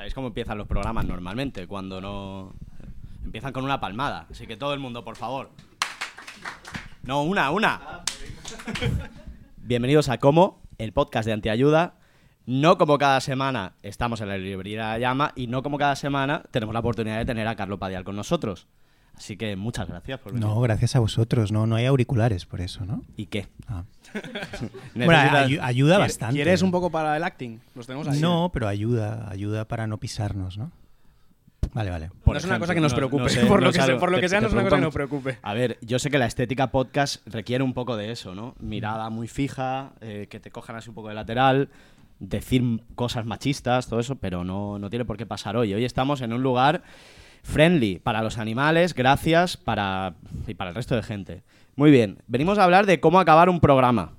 ¿Sabéis cómo empiezan los programas normalmente? Cuando no... Empiezan con una palmada. Así que todo el mundo, por favor. No, una, una. Bienvenidos a Como, el podcast de Antiayuda. No como cada semana estamos en la librería La Llama y no como cada semana tenemos la oportunidad de tener a Carlos Padial con nosotros. Así que muchas gracias por venir. No, gracias a vosotros. No, no hay auriculares por eso, ¿no? ¿Y qué? Ah. Bueno, ayuda bastante. ¿Quieres un poco para el acting? Los tenemos ahí. No, pero ayuda, ayuda para no pisarnos, ¿no? Vale, vale. Por no es una cosa que nos no- preocupe. no sé, por, no lo que sea, algo por lo que que sea, te no es una cosa que nos preocupe. A ver, yo sé que la estética podcast requiere un poco de eso, ¿no? Mirada muy fija, eh, que te cojan así un poco de lateral, decir cosas machistas, todo eso, pero no, no tiene por qué pasar hoy. Hoy estamos en un lugar friendly para los animales, gracias para y para el resto de gente. Muy bien, venimos a hablar de cómo acabar un programa,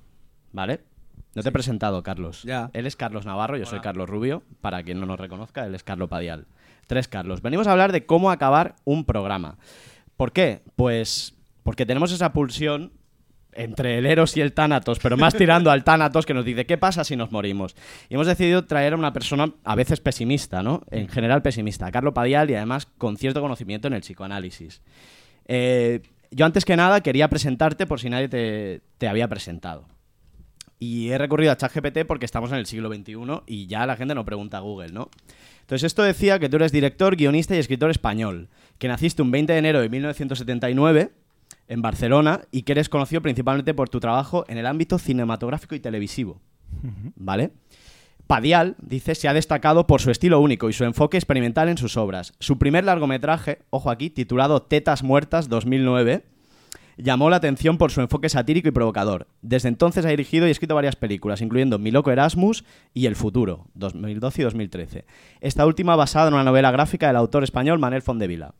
¿vale? No te he presentado, Carlos. Ya. Él es Carlos Navarro, yo soy Carlos Rubio. Para quien no nos reconozca, él es Carlos Padial. Tres Carlos. Venimos a hablar de cómo acabar un programa. ¿Por qué? Pues porque tenemos esa pulsión entre el Eros y el Tánatos, pero más tirando al Tánatos que nos dice, ¿qué pasa si nos morimos? Y hemos decidido traer a una persona a veces pesimista, ¿no? En general pesimista, a Carlos Padial y además con cierto conocimiento en el psicoanálisis. Eh, yo antes que nada quería presentarte por si nadie te, te había presentado. Y he recurrido a ChatGPT porque estamos en el siglo XXI y ya la gente no pregunta a Google, ¿no? Entonces esto decía que tú eres director, guionista y escritor español, que naciste un 20 de enero de 1979 en Barcelona y que eres conocido principalmente por tu trabajo en el ámbito cinematográfico y televisivo, ¿vale? Padial, dice, se ha destacado por su estilo único y su enfoque experimental en sus obras. Su primer largometraje, ojo aquí, titulado Tetas Muertas 2009, llamó la atención por su enfoque satírico y provocador. Desde entonces ha dirigido y escrito varias películas, incluyendo Mi loco Erasmus y El futuro, 2012 y 2013. Esta última basada en una novela gráfica del autor español Manuel Fondevila.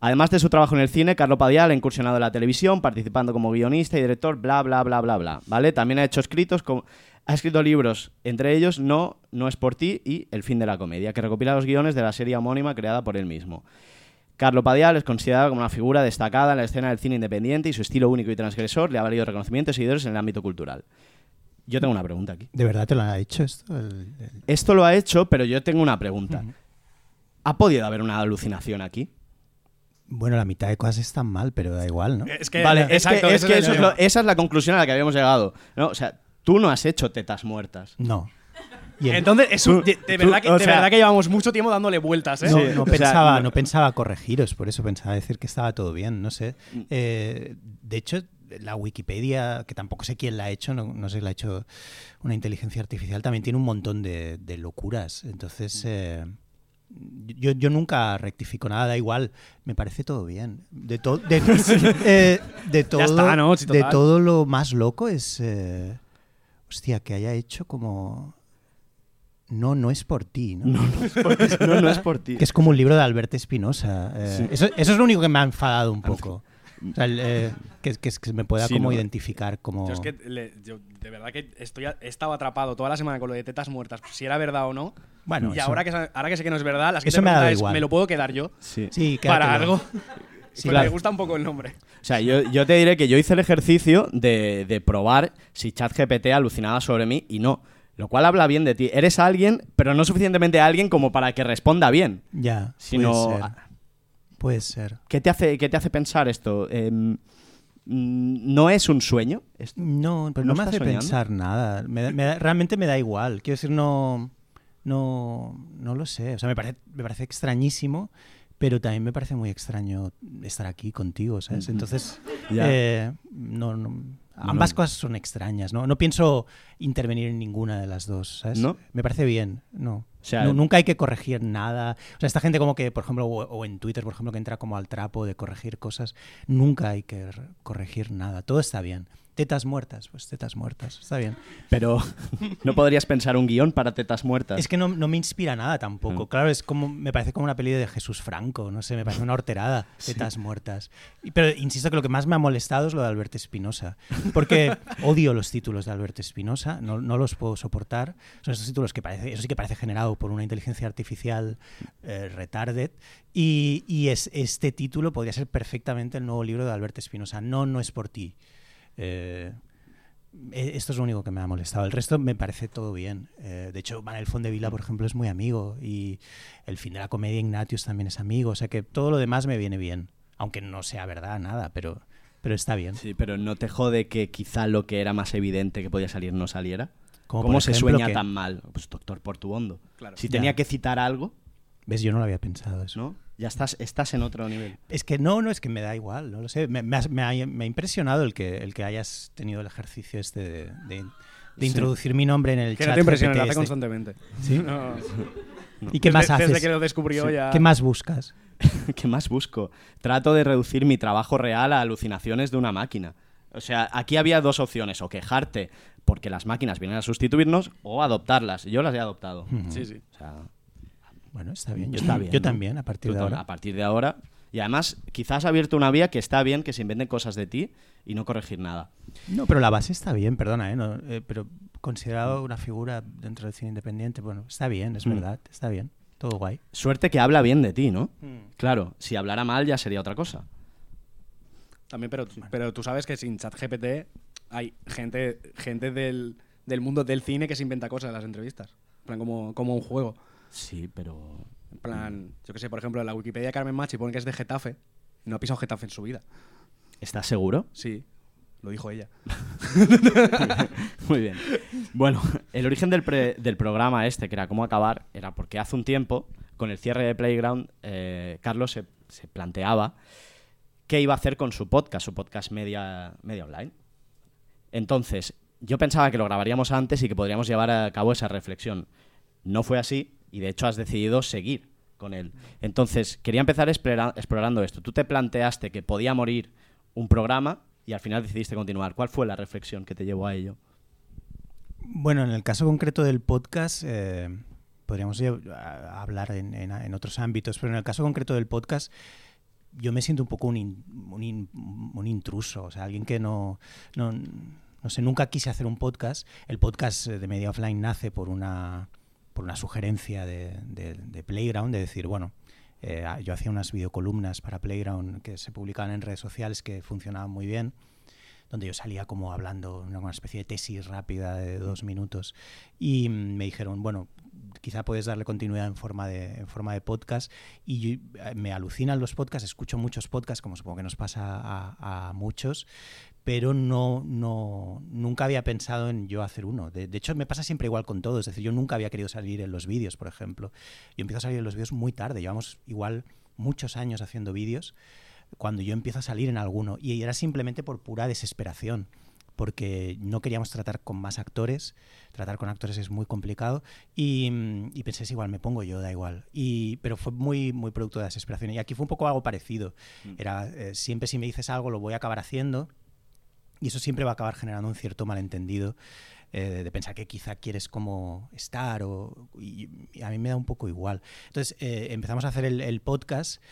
Además de su trabajo en el cine, Carlo Padial ha incursionado en la televisión, participando como guionista y director, bla, bla, bla, bla, bla. ¿Vale? También ha hecho escritos, como- ha escrito libros, entre ellos No, No es por ti y El fin de la comedia, que recopila los guiones de la serie homónima creada por él mismo. Carlo Padial es considerado como una figura destacada en la escena del cine independiente y su estilo único y transgresor le ha valido reconocimiento y seguidores en el ámbito cultural. Yo tengo una pregunta aquí. ¿De verdad te lo ha hecho esto? El- el- Esto lo ha hecho, pero yo tengo una pregunta. ¿Ha podido haber una alucinación aquí? Bueno, la mitad de cosas están mal, pero da igual, ¿no? Es que, vale, es exacto, que, es que eso lo- esa es la conclusión a la que habíamos llegado. ¿no? O sea, tú no has hecho tetas muertas. No. Y el- Entonces, es un- de, de tú- verdad que, o de sea- verdad que llevamos mucho tiempo dándole vueltas, ¿eh? no, o sea, pensaba, no- no pensaba corregiros, por eso pensaba decir que estaba todo bien, no sé. Eh, de hecho, la Wikipedia, que tampoco sé quién la ha hecho, no, no sé si la ha hecho una inteligencia artificial, también tiene un montón de, de locuras. Entonces, eh, yo, yo nunca rectifico nada, da igual, me parece todo bien. De, to- de, eh, de todo, está, ¿no? Sí, de todo lo más loco es, eh, hostia, que haya hecho como... No, no es por ti, ¿no? No, no es por ti. No, no es por ti. Que es como un libro de Alberto Espinosa. eh, Sí. eso, eso es lo único que me ha enfadado un poco. O sea, el, eh, que, que, que me pueda Sí, como no. identificar como... Yo es que le- yo de verdad que estoy he estado atrapado toda la semana con lo de tetas muertas, si era verdad o no. Bueno, y eso- ahora que, ahora que sé que no es verdad, la Eso siguiente me ha dado pregunta es, igual. ¿me lo puedo quedar yo? Sí. Sí, para algo. Sí, Pero claro. me gusta un poco el nombre. O sea, yo, yo te diré que yo hice el ejercicio de, de probar si ChatGPT alucinaba sobre mí y no. Lo cual habla bien de ti. Eres alguien, pero no suficientemente alguien como para que responda bien. Ya, Sino- puede ser. ¿Qué te hace, qué te hace pensar esto? Em, mm, ¿No es un sueño? Es- No, pero ¿No me hace soñando? pensar nada. Me da- me da- realmente me da igual. Quiero decir, no, no, no lo sé. O sea, me parece, me parece extrañísimo, pero también me parece muy extraño estar aquí contigo, ¿sabes? Entonces, eh, no, no- ambas cosas son extrañas, ¿no? No pienso intervenir en ninguna de las dos, ¿sabes? ¿No? Me parece bien, no. O sea, Nu- nunca hay que corregir nada. O sea, esta gente como que, por ejemplo, o, o en Twitter, por ejemplo, que entra como al trapo de corregir cosas, nunca hay que corregir nada. Todo está bien. Tetas muertas, pues tetas muertas, está bien. Pero no podrías pensar un guion para tetas muertas. Es que no, no me inspira nada tampoco. Mm. Claro, es como, me parece como una peli de Jesús Franco, no sé, me parece una horterada, tetas muertas. Pero insisto que lo que más me ha molestado es lo de Alberto Espinosa, porque odio los títulos de Alberto Espinosa, no, no los puedo soportar. Son estos títulos que parece, eso sí que parece generado por una inteligencia artificial eh, retarded. Y, y es, este título podría ser perfectamente el nuevo libro de Alberto Espinosa. No, no es por ti. Eh, Eh, Esto es lo único que me ha molestado. El resto me parece todo bien. Eh, de hecho, Manuel Fondevila, por ejemplo, es muy amigo. Y el fin de la comedia Ignatius también es amigo. O sea que todo lo demás me viene bien. Aunque no sea verdad, nada, pero, pero está bien. Sí, pero ¿no te jode que quizá lo que era más evidente que podía salir no saliera? Como ¿Cómo se ejemplo sueña que- tan mal? Pues Doctor Portuondo. Claro. Si Ya. tenía que citar algo, ¿Ves? Yo no lo había pensado eso. ¿no? Ya estás, estás en otro nivel. Es que no, no, es que me da igual, no lo sé. Me, me has- me ha, me ha impresionado el que, el que hayas tenido el ejercicio este de, de- de Sí. introducir mi nombre en el Que chat. no te lo hace este. constantemente. ¿Sí? No. ¿Y qué más haces? Desde que lo descubrió Sí. ya. ¿Qué más buscas? ¿Qué más busco? Trato de reducir mi trabajo real a alucinaciones de una máquina. O sea, aquí había dos opciones, o quejarte porque las máquinas vienen a sustituirnos, o adoptarlas. Yo las he adoptado. Sí, sí. O sea, Bueno, está bien. Yo, está bien. yo ¿no? también, a partir Tú de ahora. A partir de ahora. Y además, quizás has abierto una vía que está bien que se inventen cosas de ti y no corregir nada. No, pero la base está bien, perdona, ¿eh? No, eh, pero considerado una figura dentro del cine independiente, bueno, está bien, es Mm. verdad, está bien. Todo guay. Suerte que habla bien de ti, ¿no? Claro, si hablara mal ya sería otra cosa. También, pero, pero tú sabes que sin ChatGPT hay gente, gente del, del mundo del cine que se inventa cosas en las entrevistas. Como, como un juego. Sí, pero... En plan, yo que sé, por ejemplo, en la Wikipedia de Carmen Machi pone que es de Getafe. No ha pisado Getafe en su vida. ¿Estás seguro? Sí, lo dijo ella. Muy bien. Bueno, el origen del, pre- del programa este, que era cómo acabar, era porque hace un tiempo, con el cierre de Playground, eh, Carlos se, se planteaba qué iba a hacer con su podcast, su podcast media, media online. Entonces, yo pensaba que lo grabaríamos antes y que podríamos llevar a cabo esa reflexión. No fue así y de hecho has decidido seguir con él. Entonces, quería empezar explora- explorando esto. Tú te planteaste que podía morir un programa y al final decidiste continuar. ¿Cuál fue la reflexión que te llevó a ello? Bueno, en el caso concreto del podcast, eh, podríamos hablar en, otros ámbitos, pero en el caso concreto del podcast, yo me siento un poco un, in- un in- un intruso, o sea, alguien que no, no, no sé, nunca quise hacer un podcast. El podcast de Media Offline nace por una, por una sugerencia de, de- Playground, de decir, bueno, eh, yo hacía unas videocolumnas para Playground que se publicaban en redes sociales que funcionaban muy bien donde yo salía como hablando una, especie de tesis rápida de dos minutos y me dijeron bueno quizá puedes darle continuidad en forma de en forma de podcast y eh, me alucinan los podcasts escucho muchos podcasts como supongo que nos pasa a muchos pero no, no nunca había pensado en yo hacer uno de, de hecho me pasa siempre igual con todo es decir yo nunca había querido salir en los vídeos por ejemplo yo empiezo a salir en los vídeos muy tarde llevamos igual muchos años haciendo vídeos cuando yo empiezo a salir en alguno. Y era simplemente por pura desesperación, porque no queríamos tratar con más actores, tratar con actores es muy complicado, y, mm, y pensé, "Es igual, me pongo yo, da igual. Y, pero fue muy, muy producto de desesperación. Y aquí fue un poco algo parecido. Era, eh, siempre si me dices algo lo voy a acabar haciendo, y eso siempre va a acabar generando un cierto malentendido. eh, de pensar que quizá quieres como estar o y, a mí me da un poco igual entonces eh, empezamos a hacer el, el podcast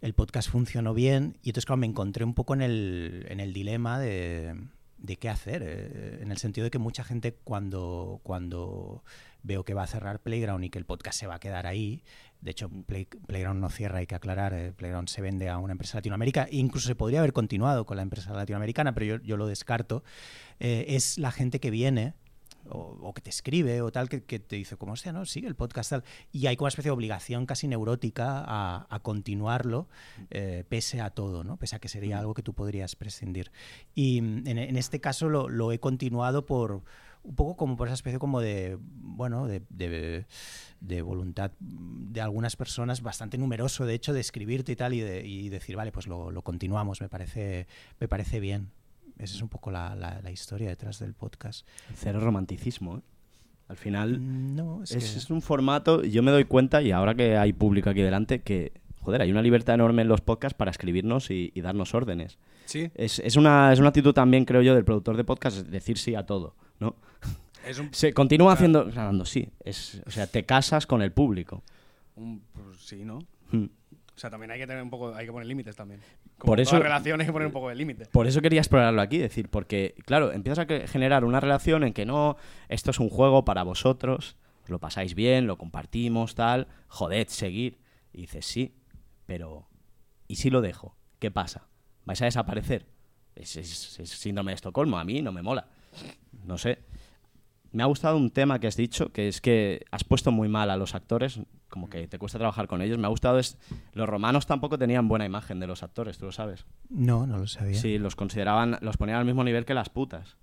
el podcast funcionó bien y entonces claro, me encontré un poco en el, en el dilema de, de qué hacer, eh, en el sentido de que mucha gente cuando, cuando veo que va a cerrar Playground y que el podcast se va a quedar ahí, de hecho Play- Playground no cierra, hay que aclarar, eh, Playground se vende a una empresa latinoamérica, incluso se podría haber continuado con la empresa latinoamericana, pero yo, yo lo descarto, eh, es la gente que viene o, o que te escribe o tal, que, que te dice, como hostia, no, sigue el podcast tal. Y hay como una especie de obligación casi neurótica a, a continuarlo, eh, pese a todo, ¿no? Pese a que sería algo que tú podrías prescindir. Y mm, en, en este caso lo, lo he continuado por un poco como por esa especie como de, bueno, de, de- de voluntad de algunas personas, bastante numeroso, de hecho, de escribirte y tal, y, de, y decir, vale, pues lo, lo continuamos, me parece, me parece bien. Esa es un poco la, la- la historia detrás del podcast. Cero romanticismo, ¿eh? Al final No, es, es, que- es un formato, yo me doy cuenta, y ahora que hay público aquí delante, que, joder, hay una libertad enorme en los podcasts para escribirnos y, y darnos órdenes. Sí. Es, es una, es una actitud también, creo yo, del productor de podcast, es decir sí a todo, ¿no? Es un, Se continúa Claro. haciendo, grabando, sí. Es, o sea, te casas con el público. un- pues sí, ¿no? Mm. O sea, también hay que tener un poco, hay que poner límites también. Como Por eso- relaciones hay que poner un poco de límite. Por eso quería explorarlo aquí, decir, porque, claro, empiezas a generar una relación en que no, esto es un juego para vosotros, os lo pasáis bien, lo compartimos, tal, joded, seguir. Y dices, sí, pero ¿y si lo dejo? ¿Qué pasa? ¿Vais a desaparecer? Es, es- es síndrome de Estocolmo, a mí no me mola. No sé. Me ha gustado un tema que has dicho, que es que has puesto muy mal a los actores, como que te cuesta trabajar con ellos. Me ha gustado es los romanos tampoco tenían buena imagen de los actores, tú lo sabes. No, no lo sabía. Sí, los consideraban, los ponían al mismo nivel que las putas.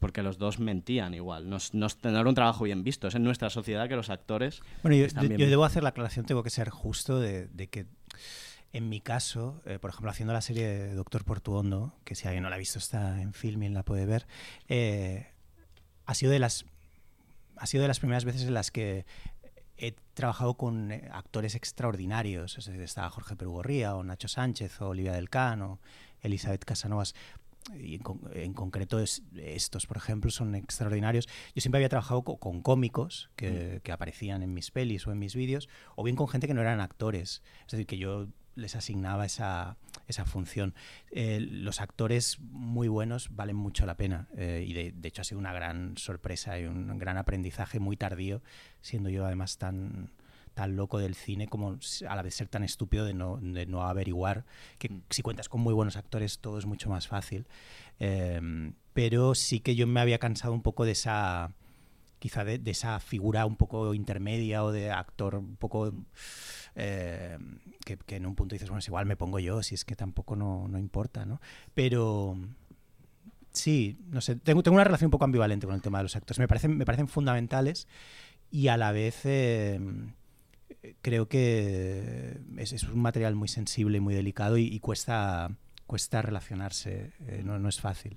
Porque los dos mentían igual. No, es- no, es- no era un trabajo bien visto. Es en nuestra sociedad que los actores. Bueno, yo, yo- debo hacer la aclaración, tengo que ser justo de, de que en mi caso, eh, por ejemplo, haciendo la serie de Doctor Portuondo, que si alguien no la ha visto está en Filming, la puede ver, eh, ha sido de las ha sido de las primeras veces en las que he trabajado con eh, actores extraordinarios. Es decir, estaba Jorge Perugorría, o Nacho Sánchez, o Olivia del Can, o Elizabeth Casanovas. Y en, con- en concreto es- estos, por ejemplo, son extraordinarios. Yo siempre había trabajado co- con, cómicos que, que aparecían en mis pelis o en mis vídeos, o bien con gente que no eran actores. Es decir, que yo les asignaba esa, esa función. Eh, los actores muy buenos valen mucho la pena eh, y de, de hecho ha sido una gran sorpresa y un gran aprendizaje muy tardío, siendo yo además tan tan loco del cine como a la vez ser tan estúpido de no, de no averiguar que si cuentas con muy buenos actores todo es mucho más fácil. Eh, pero sí que yo me había cansado un poco de esa quizá de, esa figura un poco intermedia o de actor un poco eh, que, en un punto dices, bueno, es igual me pongo yo, si es que tampoco no, no importa, ¿no? Pero sí, no sé, tengo, tengo una relación un poco ambivalente con el tema de los actores. Me parecen, me parecen fundamentales y a la vez eh, creo que es, un material muy sensible y muy delicado y, y cuesta, cuesta relacionarse, eh, no, no es fácil.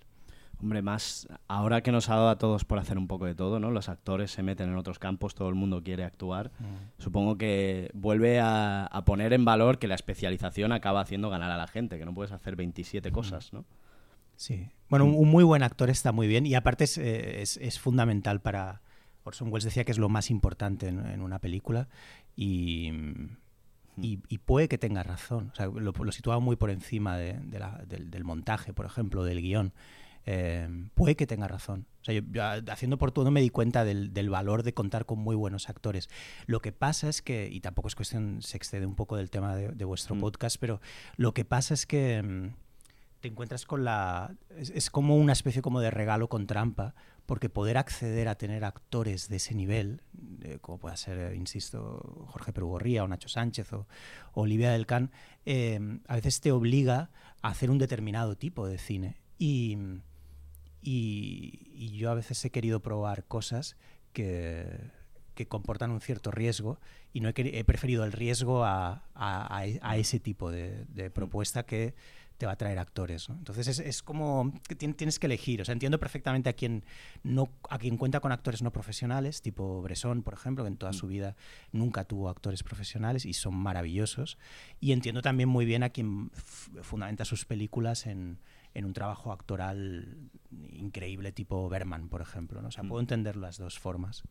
Hombre, más ahora que nos ha dado a todos por hacer un poco de todo, ¿no? Los actores se meten en otros campos, todo el mundo quiere actuar. Supongo que vuelve a, a poner en valor que la especialización acaba haciendo ganar a la gente, que no puedes hacer 27 cosas, ¿no? Sí. Bueno, un, un muy buen actor está muy bien y aparte es, eh, es- es fundamental para... Orson Welles decía que es lo más importante en, en una película y, y, y puede que tenga razón. O sea, lo, lo situaba muy por encima de- de la- del, del montaje, por ejemplo, del guion. Eh, puede que tenga razón. O sea, yo, yo, haciendo por todo me di cuenta del, del valor de contar con muy buenos actores. Lo que pasa es que, y tampoco es cuestión, se excede un poco del tema de, de vuestro Mm. podcast, pero lo que pasa es que mm, te encuentras con la... Es, es como una especie como de regalo con trampa, porque poder acceder a tener actores de ese nivel, eh, como pueda ser, eh, insisto, Jorge Perugorría o Nacho Sánchez o, o Olivia del Can, eh, a veces te obliga a hacer un determinado tipo de cine. Y, y, y yo a veces he querido probar cosas que, que comportan un cierto riesgo y no he, he preferido el riesgo a, a- a e- ese tipo de, de propuesta que te va a traer actores. ¿no? Entonces es, es como que tien- tienes que elegir. O sea, entiendo perfectamente a quien, no, a quien cuenta con actores no profesionales, tipo Bresson, por ejemplo, que en toda su vida nunca tuvo actores profesionales y son maravillosos. Y entiendo también muy bien a quien fundamenta sus películas en, en un trabajo actoral increíble, tipo Berman, por ejemplo. ¿no? O sea, puedo entender las dos formas.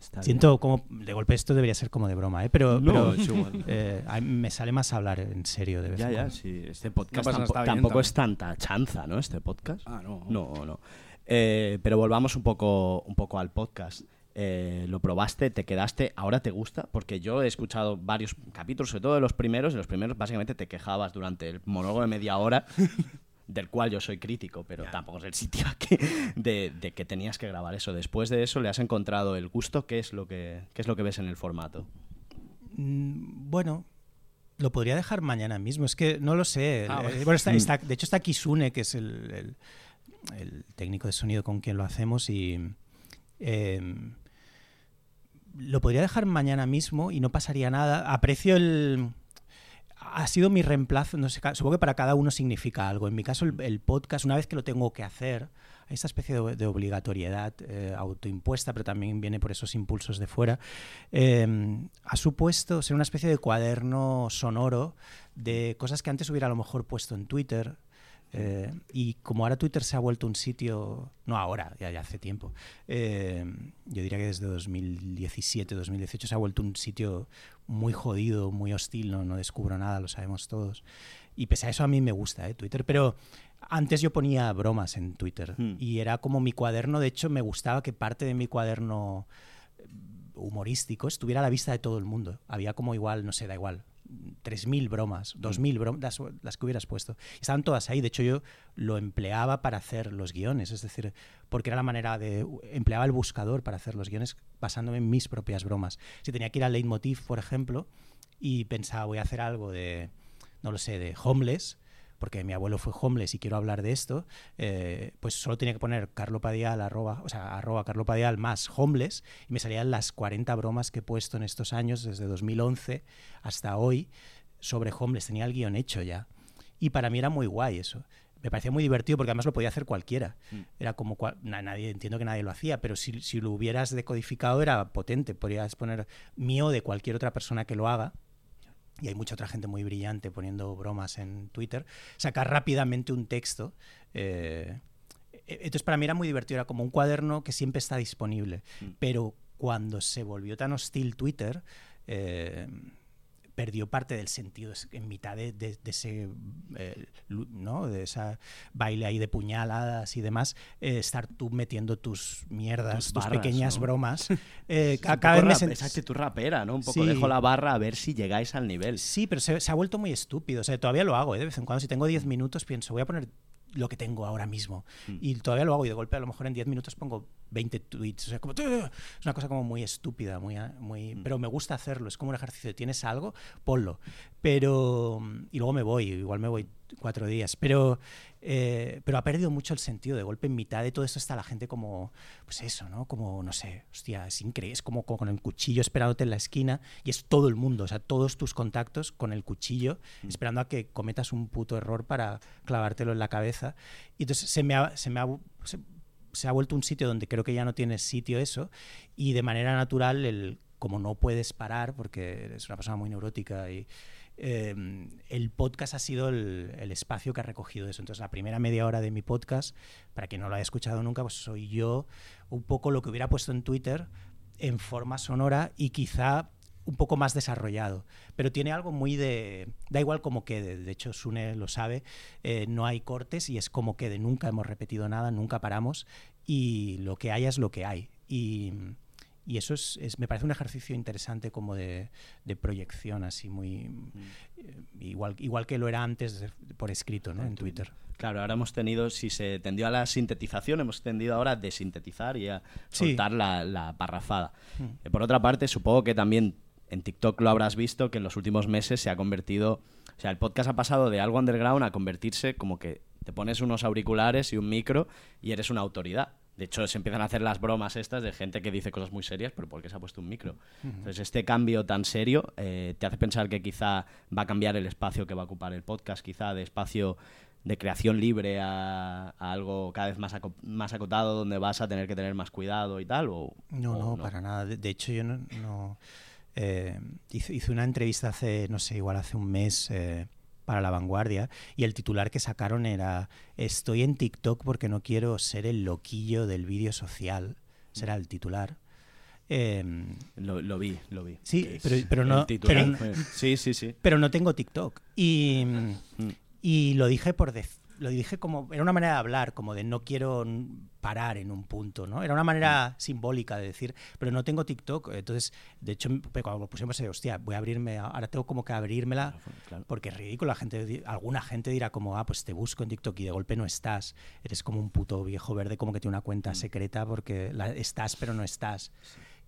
Está Siento como, de golpe esto debería ser como de broma, ¿eh? pero, No, pero, es igual. eh, a mí me sale más hablar en serio de vez Ya, en ya, cuando. sí. Este podcast No tampo- está bien tampoco también. es tanta chanza, ¿no? Este podcast. Ah, no. No, no. Eh, pero volvamos un poco, un poco al podcast. Eh, lo probaste, te quedaste, ahora te gusta, porque yo he escuchado varios capítulos, sobre todo de los primeros, y los primeros básicamente te quejabas durante el monólogo de media hora, del cual yo soy crítico, pero tampoco es el sitio aquí, de, de que tenías que grabar eso. Después de eso le has encontrado el gusto, ¿qué es lo que, qué es lo que ves en el formato? Mm, Bueno, lo podría dejar mañana mismo. Es que no lo sé. Ah, Eh, bueno, está- Mm. está- de hecho está Kisune, que es el, el- el técnico de sonido con quien lo hacemos y eh, lo podría dejar mañana mismo y no pasaría nada. Aprecio el... Ha sido mi reemplazo, no sé, supongo que para cada uno significa algo. En mi caso, el, podcast, una vez que lo tengo que hacer, esta especie de, obligatoriedad eh, autoimpuesta, pero también viene por esos impulsos de fuera, eh, ha supuesto ser una especie de cuaderno sonoro de cosas que antes hubiera a lo mejor puesto en Twitter. Eh, y como ahora Twitter se ha vuelto un sitio, no ahora, ya, ya hace tiempo, eh, yo diría que desde 2017, 2018 se ha vuelto un sitio muy jodido, muy hostil, no, no descubro nada, lo sabemos todos. Y pese a eso a mí me gusta eh, Twitter, pero antes yo ponía bromas en Twitter Hmm. y era como mi cuaderno, de hecho me gustaba que parte de mi cuaderno humorístico estuviera a la vista de todo el mundo. Había como igual, no sé, da igual, 3.000 bromas, 2.000 bromas, las, las que hubieras puesto. Estaban todas ahí. De hecho, yo lo empleaba para hacer los guiones. Es decir, porque era la manera de. Empleaba el buscador para hacer los guiones basándome en mis propias bromas. Si tenía que ir al leitmotiv, por ejemplo, y pensaba, voy a hacer algo de. No lo sé, de homeless porque mi abuelo fue homeless y quiero hablar de esto, eh, pues solo tenía que poner Carlo Padial, arroba, o sea, arroba Carlo Padial más homeless y me salían las 40 bromas que he puesto en estos años, desde 2011 hasta hoy, sobre homeless. Tenía el guion hecho ya. Y para mí era muy guay eso. Me parecía muy divertido porque además lo podía hacer cualquiera. Mm. Era como nadie, entiendo que nadie lo hacía, pero si, si, lo hubieras decodificado era potente. Podrías poner mío de cualquier otra persona que lo haga y hay mucha otra gente muy brillante poniendo bromas en Twitter, sacar rápidamente un texto. Eh, e-, entonces para mí era muy divertido, era como un cuaderno que siempre está disponible, mm. pero cuando se volvió tan hostil Twitter, eh, perdió parte del sentido en mitad de, ese eh, ¿no? de esa baile ahí de puñaladas y demás eh, estar tú metiendo tus mierdas tus, pequeñas bromas eh, cada vez esa actitud rapera no un poco dejo la barra a ver si llegáis al nivel. Sí pero se, ha vuelto muy estúpido o sea todavía lo hago de vez en cuando si tengo 10 minutos pienso voy a poner lo que tengo ahora mismo. Mm. Y todavía lo hago y de golpe a lo mejor en 10 minutos pongo 20 tweets. O sea, como, es una cosa como muy estúpida, muy, muy, mm. pero me gusta hacerlo. Es como un ejercicio. Tienes algo, ponlo. Pero, y luego me voy, igual me voy cuatro días. Pero, eh, pero ha perdido mucho el sentido. De golpe, en mitad de todo esto está la gente como, pues eso, ¿no? Como, no sé, hostia, es increíble. Es como, con el cuchillo esperándote en la esquina y es todo el mundo, o sea, todos tus contactos con el cuchillo, mm. esperando a que cometas un puto error para clavártelo en la cabeza. Y entonces se me ha, se me ha, se, ha vuelto un sitio donde creo que ya no tiene sitio eso y de manera natural el como no puedes parar porque eres una persona muy neurótica y Em, el podcast ha sido el, espacio que ha recogido eso. Entonces, la primera media hora de mi podcast, para quien no lo haya escuchado nunca, pues soy yo un poco lo que hubiera puesto en Twitter en forma sonora y quizá un poco más desarrollado, pero tiene algo muy de... Da igual como quede, de hecho Sune lo sabe, eh, no hay cortes y es como quede, nunca hemos repetido nada, nunca paramos y lo que haya es lo que hay. Y, y eso es, me parece un ejercicio interesante como de, proyección, así muy... Mm. Eh, igual, igual que lo era antes por escrito, ¿no? En Twitter. Claro, ahora hemos tenido, si se tendió a la sintetización, hemos tendido ahora a desintetizar y a soltar la, parrafada. Mm. Eh, por otra parte, supongo que también en TikTok lo habrás visto, que en los últimos meses se ha convertido... O sea, el podcast ha pasado de algo underground a convertirse como que te pones unos auriculares y un micro y eres una autoridad. De hecho, se empiezan a hacer las bromas estas de gente que dice cosas muy serias, pero porque se ha puesto un micro. Entonces, este cambio tan serio eh, te hace pensar que quizá va a cambiar el espacio que va a ocupar el podcast, quizá de espacio de creación libre a, algo cada vez más, más acotado, donde vas a tener que tener más cuidado y tal. O, no, no, para nada. De, hecho, yo no... Eh, hice, una entrevista hace, no sé, igual hace un mes. Eh, para la vanguardia y el titular que sacaron era estoy en TikTok porque no quiero ser el loquillo del vídeo social. Será el titular. Em, lo, vi, lo vi. Sí, pero, no. sí, sí, sí. Pero no tengo TikTok. Y, mm. y lo dije por, lo dije como, era una manera de hablar, como de no quiero parar en un punto, ¿no? Era una manera mm. simbólica de decir, pero no tengo TikTok, entonces, de hecho, cuando lo pusimos, hostia, voy a abrirme, ahora tengo como que abrirmela, porque es ridículo, la gente, alguna gente dirá como, ah, pues te busco en TikTok y de golpe no estás, eres como un puto viejo verde como que tiene una cuenta mm. secreta porque la, estás pero no estás.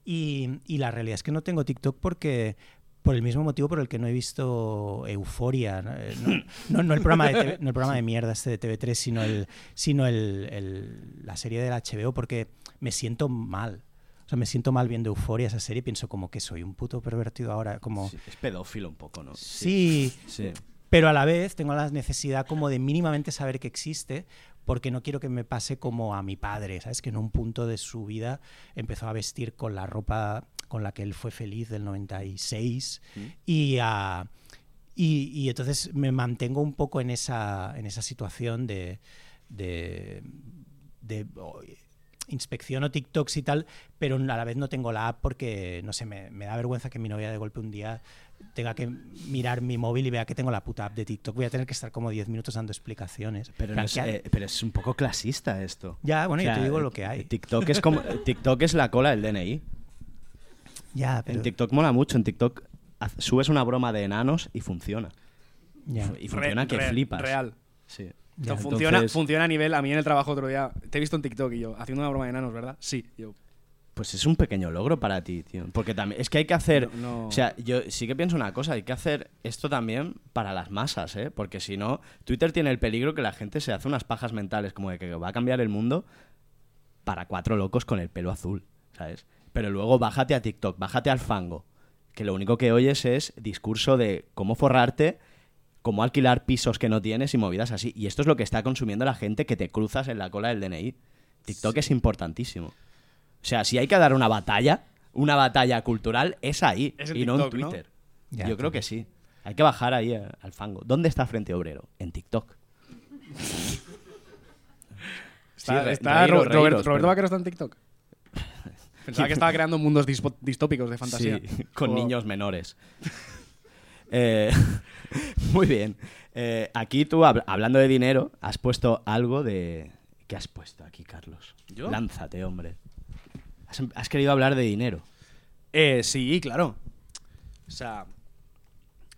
Y, y, la realidad es que no tengo TikTok porque por el mismo motivo por el que no he visto Euforia, no, el, programa de el programa de mierda este de TV3, sino, el, sino el, la serie del HBO, porque me siento mal. O sea, me siento mal viendo Euforia, esa serie, pienso como que soy un puto pervertido ahora. Como... es pedófilo un poco, ¿no? Sí, sí, Pero a la vez tengo la necesidad como de mínimamente saber que existe, porque no quiero que me pase como a mi padre, ¿sabes? Que en un punto de su vida empezó a vestir con la ropa con la que él fue feliz del 96 mm. y, y, entonces me mantengo un poco en esa, en esa situación de, de, de oh, inspecciono TikToks y tal, pero a la vez no tengo la app porque, no sé, me, me, da vergüenza que mi novia de golpe un día tenga que mirar mi móvil y vea que tengo la puta app de TikTok. Voy a tener que estar como 10 minutos dando explicaciones. Pero, es, eh, pero es un poco clasista esto. Ya, bueno, yo te digo lo que hay. TikTok es, como, TikTok es la cola del DNI. Ya, En TikTok mola mucho. En TikTok subes una broma de enanos y funciona. Ya. Y funciona Re- que re- flipas. Real. Sí. Ya, Esto funciona, entonces- funciona a nivel. A mí en el trabajo otro día. Te he visto en TikTok y yo, haciendo una broma de enanos, ¿verdad? Sí. Yo, Pues es un pequeño logro para ti, tío. Porque también es que hay que hacer. No, no. O sea, yo sí que pienso una cosa, hay que hacer esto también para las masas, ¿eh? Porque si no, Twitter tiene el peligro que la gente se hace unas pajas mentales como de que va a cambiar el mundo para cuatro locos con el pelo azul, ¿sabes? Pero luego bájate a TikTok, bájate al fango, que lo único que oyes es discurso de cómo forrarte, cómo alquilar pisos que no tienes y movidas así. Y esto es lo que está consumiendo la gente que te cruzas en la cola del DNI. TikTok es importantísimo. O sea, si hay que dar una batalla, una batalla cultural, es ahí Es y no en. Twitter. Ya, Yo creo que sí. Hay que bajar ahí al fango. ¿Dónde está Frente Obrero? En TikTok. Está, Sí, está reíros, Roberto, reíros, Roberto pero- Vaquero está en TikTok. Pensaba que estaba creando mundos distópicos de fantasía. Sí, con niños menores. Eh, muy bien. Eh, aquí tú, hab- hablando de dinero, has puesto algo de... ¿Qué has puesto aquí, Carlos? ¿Yo? Lánzate, hombre. Has, has querido hablar de dinero. Eh, sí, claro. O sea,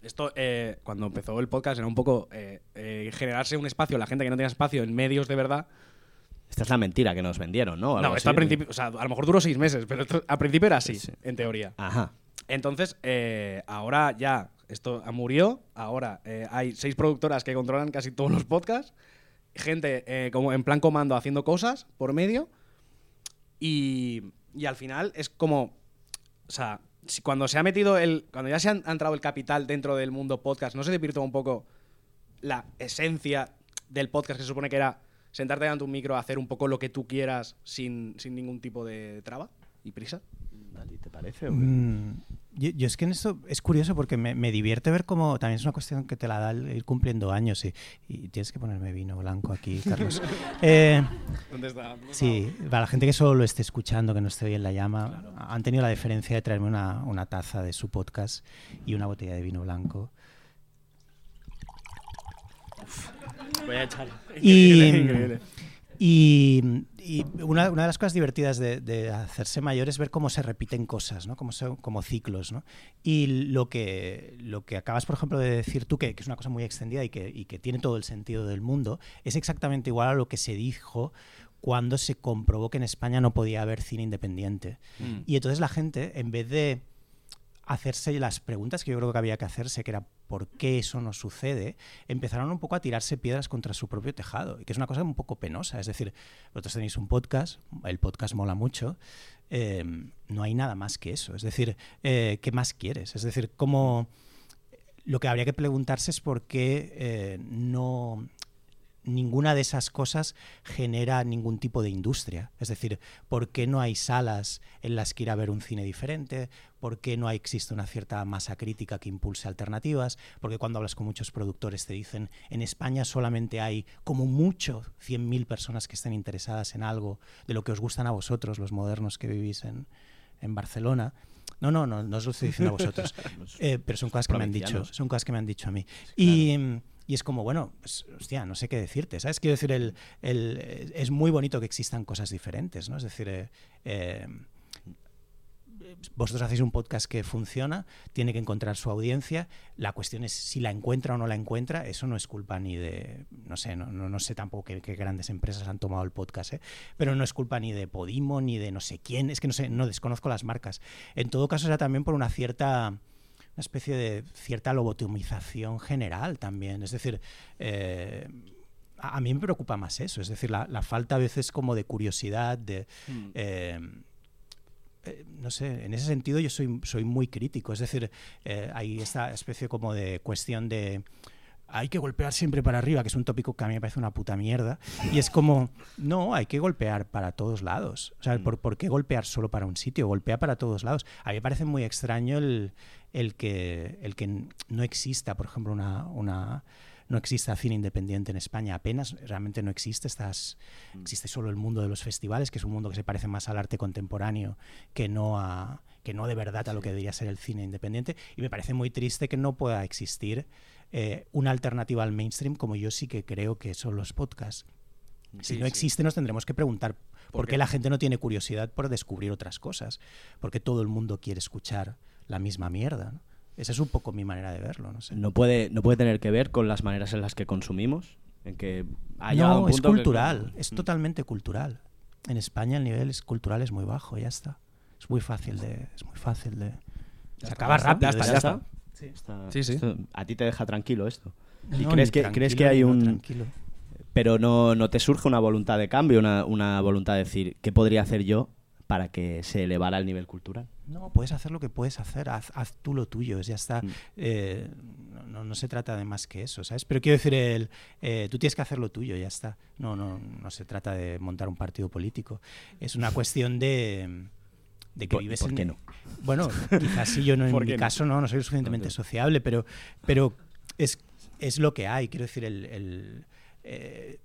esto eh, cuando empezó el podcast era un poco eh, eh, generarse un espacio, la gente que no tenía espacio en medios de verdad. Esta es la mentira que nos vendieron, ¿no? Algo No, esto al principio, o sea, a lo mejor duró seis meses, pero esto al principio era así, Sí. en teoría. Ajá. Entonces, eh, ahora ya esto murió. Ahora eh, hay seis productoras que controlan casi todos los podcasts. Gente eh, como en plan comando haciendo cosas por medio. Y, y al final es como. O sea, si cuando se ha metido el. Cuando ya se han- ha entrado el capital dentro del mundo podcast, ¿no se desvirtúa un poco la esencia del podcast que se supone que era sentarte delante de un micro, hacer un poco lo que tú quieras sin, sin ningún tipo de traba y prisa? ¿A ti ¿Te parece? Mm, yo, yo es que en esto es curioso porque me, me divierte ver cómo también es una cuestión que te la da el ir cumpliendo años y, y tienes que ponerme vino blanco aquí, Carlos. Eh, ¿Dónde está? sí, para la gente que solo lo esté escuchando, que no esté hoy en la llama, han tenido la deferencia de traerme una, una taza de su podcast y una botella de vino blanco. Voy a echar. Y, Increíble, y- y una, una de las cosas divertidas de, de hacerse mayor es ver cómo se repiten cosas, ¿no? Como, son- como ciclos, ¿no? Y lo que, lo que acabas, por ejemplo, de decir tú, que, que es una cosa muy extendida y que, y que tiene todo el sentido del mundo, es exactamente igual a lo que se dijo cuando se comprobó que en España no podía haber cine independiente. Mm. Y entonces la gente, en vez de hacerse las preguntas que yo creo que había que hacerse, que era por qué eso no sucede, empezaron un poco a tirarse piedras contra su propio tejado, y que es una cosa un poco penosa. Es decir, vosotros tenéis un podcast, el podcast mola mucho, eh, no hay nada más que eso. Es decir, eh, ¿qué más quieres? Es decir, cómo... Lo que habría que preguntarse es por qué eh, no ninguna de esas cosas genera ningún tipo de industria. Es decir, ¿por qué no hay salas en las que ir a ver un cine diferente? ¿Por qué no existe una cierta masa crítica que impulse alternativas? Porque cuando hablas con muchos productores te dicen, en España solamente hay como mucho 100.000 personas que estén interesadas en algo de lo que os gustan a vosotros, los modernos que vivís en, en Barcelona. No, no, no, no os lo estoy diciendo a vosotros. Eh, pero son cosas que me han dicho, son cosas que me han dicho a mí. Y, mm, y es como, bueno, pues, hostia, no sé qué decirte, ¿sabes? Quiero decir, el, el- eh, es muy bonito que existan cosas diferentes, ¿no? Es decir, eh, eh, vosotros hacéis un podcast que funciona, tiene que encontrar su audiencia. La cuestión es si la encuentra o no la encuentra. Eso no es culpa ni de, no sé, no, no, no sé tampoco qué, qué grandes empresas han tomado el podcast, ¿eh? pero no es culpa ni de Podimo ni de no sé quién. Es que no sé, no desconozco las marcas. En todo caso, era también por una cierta una especie de cierta lobotomización general también. Es decir, eh, a, mí me preocupa más eso, es decir, la, la falta a veces como de curiosidad, de... Mm. eh, eh, no sé, en ese sentido yo soy, soy muy crítico. Es decir, hay esta especie como de cuestión de hay que golpear siempre para arriba, que es un tópico que a mí me parece una puta mierda. Y es como, no, hay que golpear para todos lados. O sea, Mm. ¿por, por qué golpear solo para un sitio? Golpea para todos lados. A mí me parece muy extraño el, el, que, el que no exista, por ejemplo, una, una no exista cine independiente en España. Apenas realmente no existe. Estás, existe solo el mundo de los festivales, que es un mundo que se parece más al arte contemporáneo que no a que no de verdad a lo que debería ser el cine independiente. Y me parece muy triste que no pueda existir eh, una alternativa al mainstream como yo sí que creo que son los podcasts. Si Sí, no sí. existe, nos tendremos que preguntar por, qué? qué la gente no tiene curiosidad por descubrir otras cosas. Porque todo el mundo quiere escuchar la misma mierda. ¿no? Esa es un poco mi manera de verlo, no sé. No puede, no puede tener que ver con las maneras en las que consumimos, en que ha llegado no, un es punto que- cultural, es Mm. totalmente cultural. En España el nivel es cultural es muy bajo, ya está. Es muy fácil de, es muy fácil de. Se está, acaba rápido. ya está, es- ya está. Está- Sí, sí. esto- a ti te deja tranquilo esto. ¿Y No, crees que, tranquilo, crees que hay un... tranquilo. Pero no, no te surge una voluntad de cambio, una, una voluntad de decir, ¿qué podría hacer yo para que se elevara el nivel cultural? No, puedes hacer lo que puedes hacer, haz, haz tú lo tuyo, ya está. Mm. Eh, no, no- no se trata de más que eso, ¿sabes? Pero quiero decir, el, eh, tú tienes que hacer lo tuyo, ya está. No, no, no se trata de montar un partido político. Es una cuestión de, de que ¿Por- vives por en... qué no? Bueno, quizás sí, yo no, en ¿Por mi no? caso no, no soy suficientemente sociable, pero, pero es, es lo que hay. Quiero decir, el... el, eh,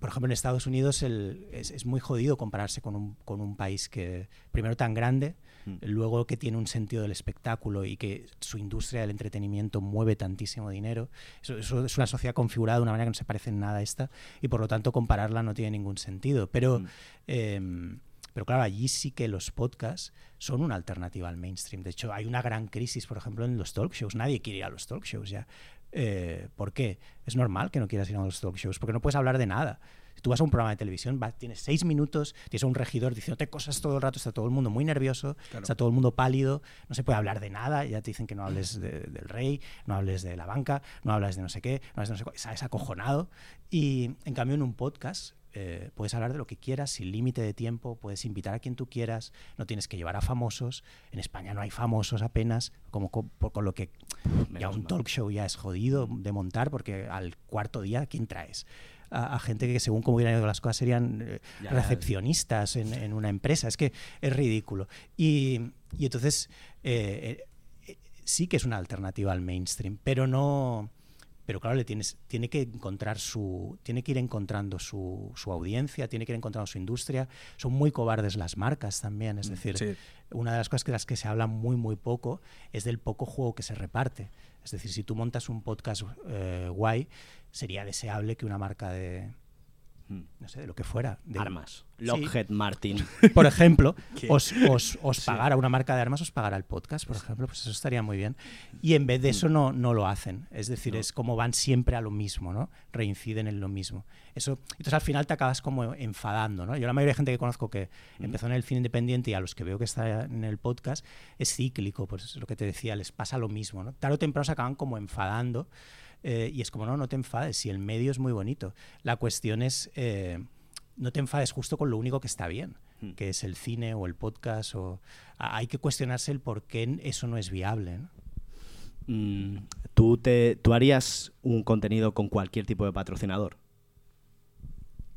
por ejemplo, en Estados Unidos el- es, es muy jodido compararse con un, con un país que, primero, tan grande, Mm. luego que tiene un sentido del espectáculo y que su industria del entretenimiento mueve tantísimo dinero. Eso, eso es una sociedad configurada de una manera que no se parece en nada a esta y por lo tanto compararla no tiene ningún sentido. Pero, Mm. em, pero claro, allí sí que los podcasts son una alternativa al mainstream. De hecho, hay una gran crisis, por ejemplo, en los talk shows. Nadie quiere ir a los talk shows ya. Eh, ¿Por qué? Es normal que no quieras ir a los talk shows, porque no puedes hablar de nada. Si tú vas a un programa de televisión, va- tienes seis minutos, tienes a un regidor diciéndote cosas todo el rato, está todo el mundo muy nervioso, Claro. está todo el mundo pálido, no se puede hablar de nada, ya te dicen que no hables de- del rey, no hables de la banca, no hablas de no sé qué, no hables de no sé cuál, es acojonado. Y en cambio en un podcast eh, puedes hablar de lo que quieras sin límite de tiempo, puedes invitar a quien tú quieras, no tienes que llevar a famosos. En España no hay famosos apenas, como con, lo que ya un mal. talk show ya es jodido de montar porque al cuarto día, ¿quién traes? A, a gente que según cómo hubieran ido las cosas serían eh, Ya, recepcionistas en, en una empresa. Es que es ridículo. Y, y entonces eh, sí que es una alternativa al mainstream, pero no... Pero claro, le tienes, tiene que encontrar su, tiene que ir encontrando su, su audiencia, tiene que ir encontrando su industria. Son muy cobardes las marcas también, es decir, Sí. una de las cosas que las que se habla muy muy poco es del poco juego que se reparte. Es decir, si tú montas un podcast eh, guay, sería deseable que una marca de Mm. No sé, de lo que fuera, de Armas. Sí. Lockheed Martin. por ejemplo, os, os, os pagara una marca de armas, os pagara el podcast, por ejemplo, pues eso estaría muy bien. Y en vez de eso no, no lo hacen. Es decir, es como van siempre a lo mismo, ¿no? Reinciden en lo mismo. Eso, entonces al final te acabas como enfadando, ¿no? Yo la mayoría de gente que conozco que empezó en el cine independiente y a los que veo que está en el podcast es cíclico, pues es lo que te decía, les pasa lo mismo, ¿no? Tarde o temprano se acaban como enfadando eh, y es como, no, no te enfades, si el medio es muy bonito. La cuestión es, eh, no te enfades justo con lo único que está bien, Mm. que es el cine o el podcast. O, hay que cuestionarse el por qué eso no es viable. ¿no? Mm, ¿tú, te, ¿Tú harías un contenido con cualquier tipo de patrocinador?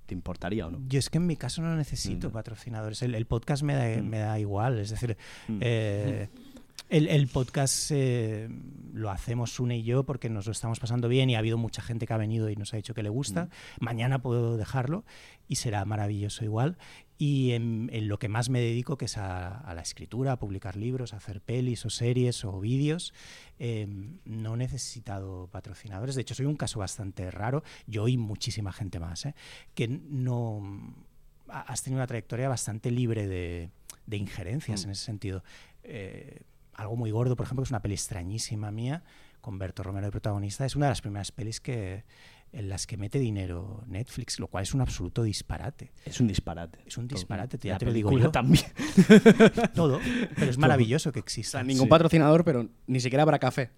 ¿Te importaría o no? Yo es que en mi caso no necesito Mm. patrocinadores. El, el podcast me da, Mm. me da igual. Es decir, Mm. eh, el, el podcast eh, lo hacemos Sune y yo porque nos lo estamos pasando bien y ha habido mucha gente que ha venido y nos ha dicho que le gusta. Mañana puedo dejarlo y será maravilloso igual. Y en, en lo que más me dedico, que es a, a la escritura, a publicar libros, a hacer pelis o series o vídeos, eh, no he necesitado patrocinadores. De hecho, soy un caso bastante raro. Yo y muchísima gente más, ¿eh? que no ha- has tenido una trayectoria bastante libre de, de injerencias Mm. en ese sentido. Eh, algo muy gordo, por ejemplo, que es una peli extrañísima mía, con Berto Romero de protagonista, es una de las primeras pelis que, en las que mete dinero Netflix, lo cual es un absoluto disparate. Es un disparate. Es un disparate, ya te lo digo yo. también. Todo, pero es maravilloso que O exista. sea, ningún Sí. patrocinador, pero ni siquiera habrá café.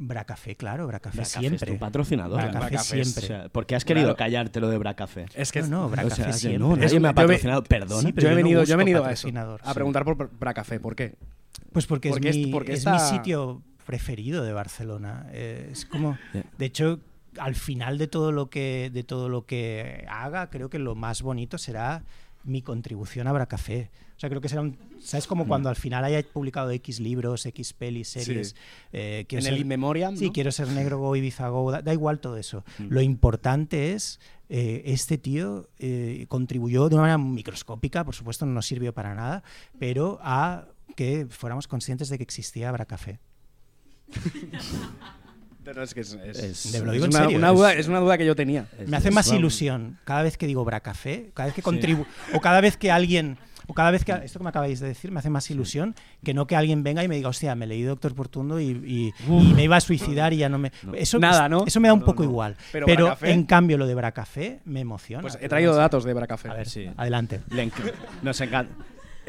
Bracafé, claro, Bracafé, Bracafé siempre. es tu patrocinador. Bracafé siempre. O sea, ¿Por qué has querido Claro. callarte lo de Bracafé? Es que no, no, O Bracafé sea, que siempre. no, nadie Es- me ha patrocinado, perdona. Sí, pero yo he yo no venido, yo he venido a eso, a preguntar por Bracafé. ¿Por qué? Pues porque, Porque es, mi, porque es esta- mi sitio preferido de Barcelona. Eh, es como, de hecho, al final de todo lo que de todo lo que haga, creo que lo más bonito será mi contribución a Bracafé. O sea, creo que será un, ¿sabes? Como Mm. cuando al final haya publicado X libros, X pelis, series. eh, quiero En ser- el In Memoriam, Sí, ¿no? quiero ser negro Go, Ibiza Go, da, da igual todo eso. Mm. Lo importante es, eh, este tío eh, contribuyó de una manera microscópica, por supuesto no nos sirvió para nada, pero a que fuéramos conscientes de que existía Bracafé. Pero es que es, es- Es- De- lo es digo en una, serio, una es- duda, es una duda que yo tenía. Me hace más ilusión cada vez que digo Bracafé, cada vez que contribu o cada vez que alguien o cada vez que esto que me acabáis de decir me hace más ilusión que no que alguien venga y me diga, hostia, me leí Doctor Portundo y, y- y me iba a suicidar y ya no me. Eso, Nada, ¿no? Eso me da un No, poco no. igual. Pero Pero, Bracafé- en cambio lo de Bracafé me emociona. Pues he traído no datos de Bracafé. A ver, Sí. adelante. Nos encanta.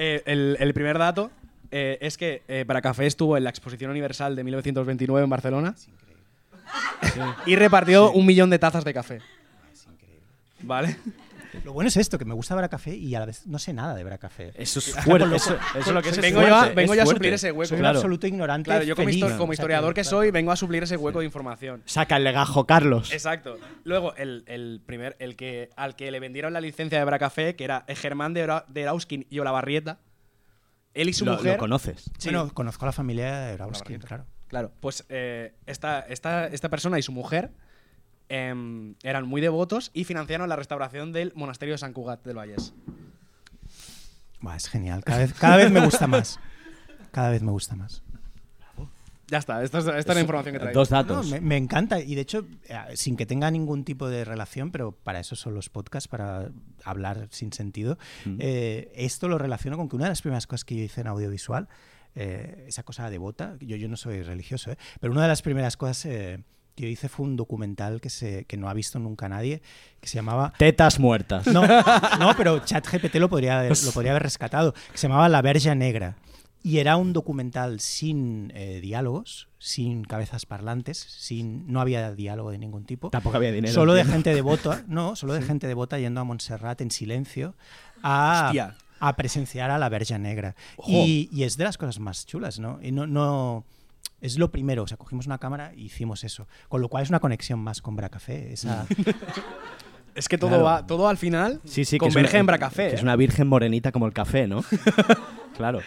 Eh, el, el primer dato eh, es que eh, Bracafé estuvo en la Exposición Universal de 1929 en Barcelona y repartió un millón de tazas de café. ¿Vale? Lo bueno es esto, que me gusta Bracafé y a la vez no sé nada de Bracafé. Eso es fuerte. Eso, eso es lo que es. vengo yo a, fuerte, vengo es yo a fuerte. suplir ese hueco. Soy un claro. absoluto ignorante. Claro, yo como, historiador que soy, vengo a suplir ese hueco de información. Saca el legajo, Carlos. Exacto. Luego, el, el primer, el que, al que le vendieron la licencia de Bracafé, que era Germán de, Era- de Erauskin y Olavarrieta, él y su Lo, mujer. lo conoces. Sí. Bueno, conozco a la familia de Olavarrieta. claro. Claro, pues eh, esta, esta, esta persona y su mujer em, eran muy devotos y financiaron la restauración del monasterio de San Cugat del Vallés. Buah, es genial. Cada vez, cada vez me gusta más. Cada vez me gusta más. Ya está, esta es, esta es la información que traigo. Dos No, datos. me, me encanta y de hecho, eh, sin que tenga ningún tipo de relación, pero para eso son los podcasts, para hablar sin sentido, Mm. eh, esto lo relaciono con que una de las primeras cosas que yo hice en audiovisual, eh, esa cosa devota, yo, yo no soy religioso, eh, pero una de las primeras cosas eh, que yo hice fue un documental que, se, que no ha visto nunca nadie, que se llamaba Tetas muertas. no, no, pero ChatGPT lo podría, lo podría haber rescatado. Que se llamaba La Verja Negra. Y era un documental sin eh, diálogos, sin cabezas parlantes, sin no había diálogo de ningún tipo. Tampoco había dinero. Solo de gente devota, no, solo de gente devota yendo a Montserrat en silencio a, Hostia. a presenciar a la Verja Negra. Y, y es de las cosas más chulas, ¿no? Y no, no es lo primero, o sea, cogimos una cámara y hicimos eso. Con lo cual es una conexión más con Bracafé. Esa, Es que todo Claro. va, todo al final Sí, sí, que es converge una- en Bracafé. que es ¿eh? una virgen morenita como el café, ¿no? claro.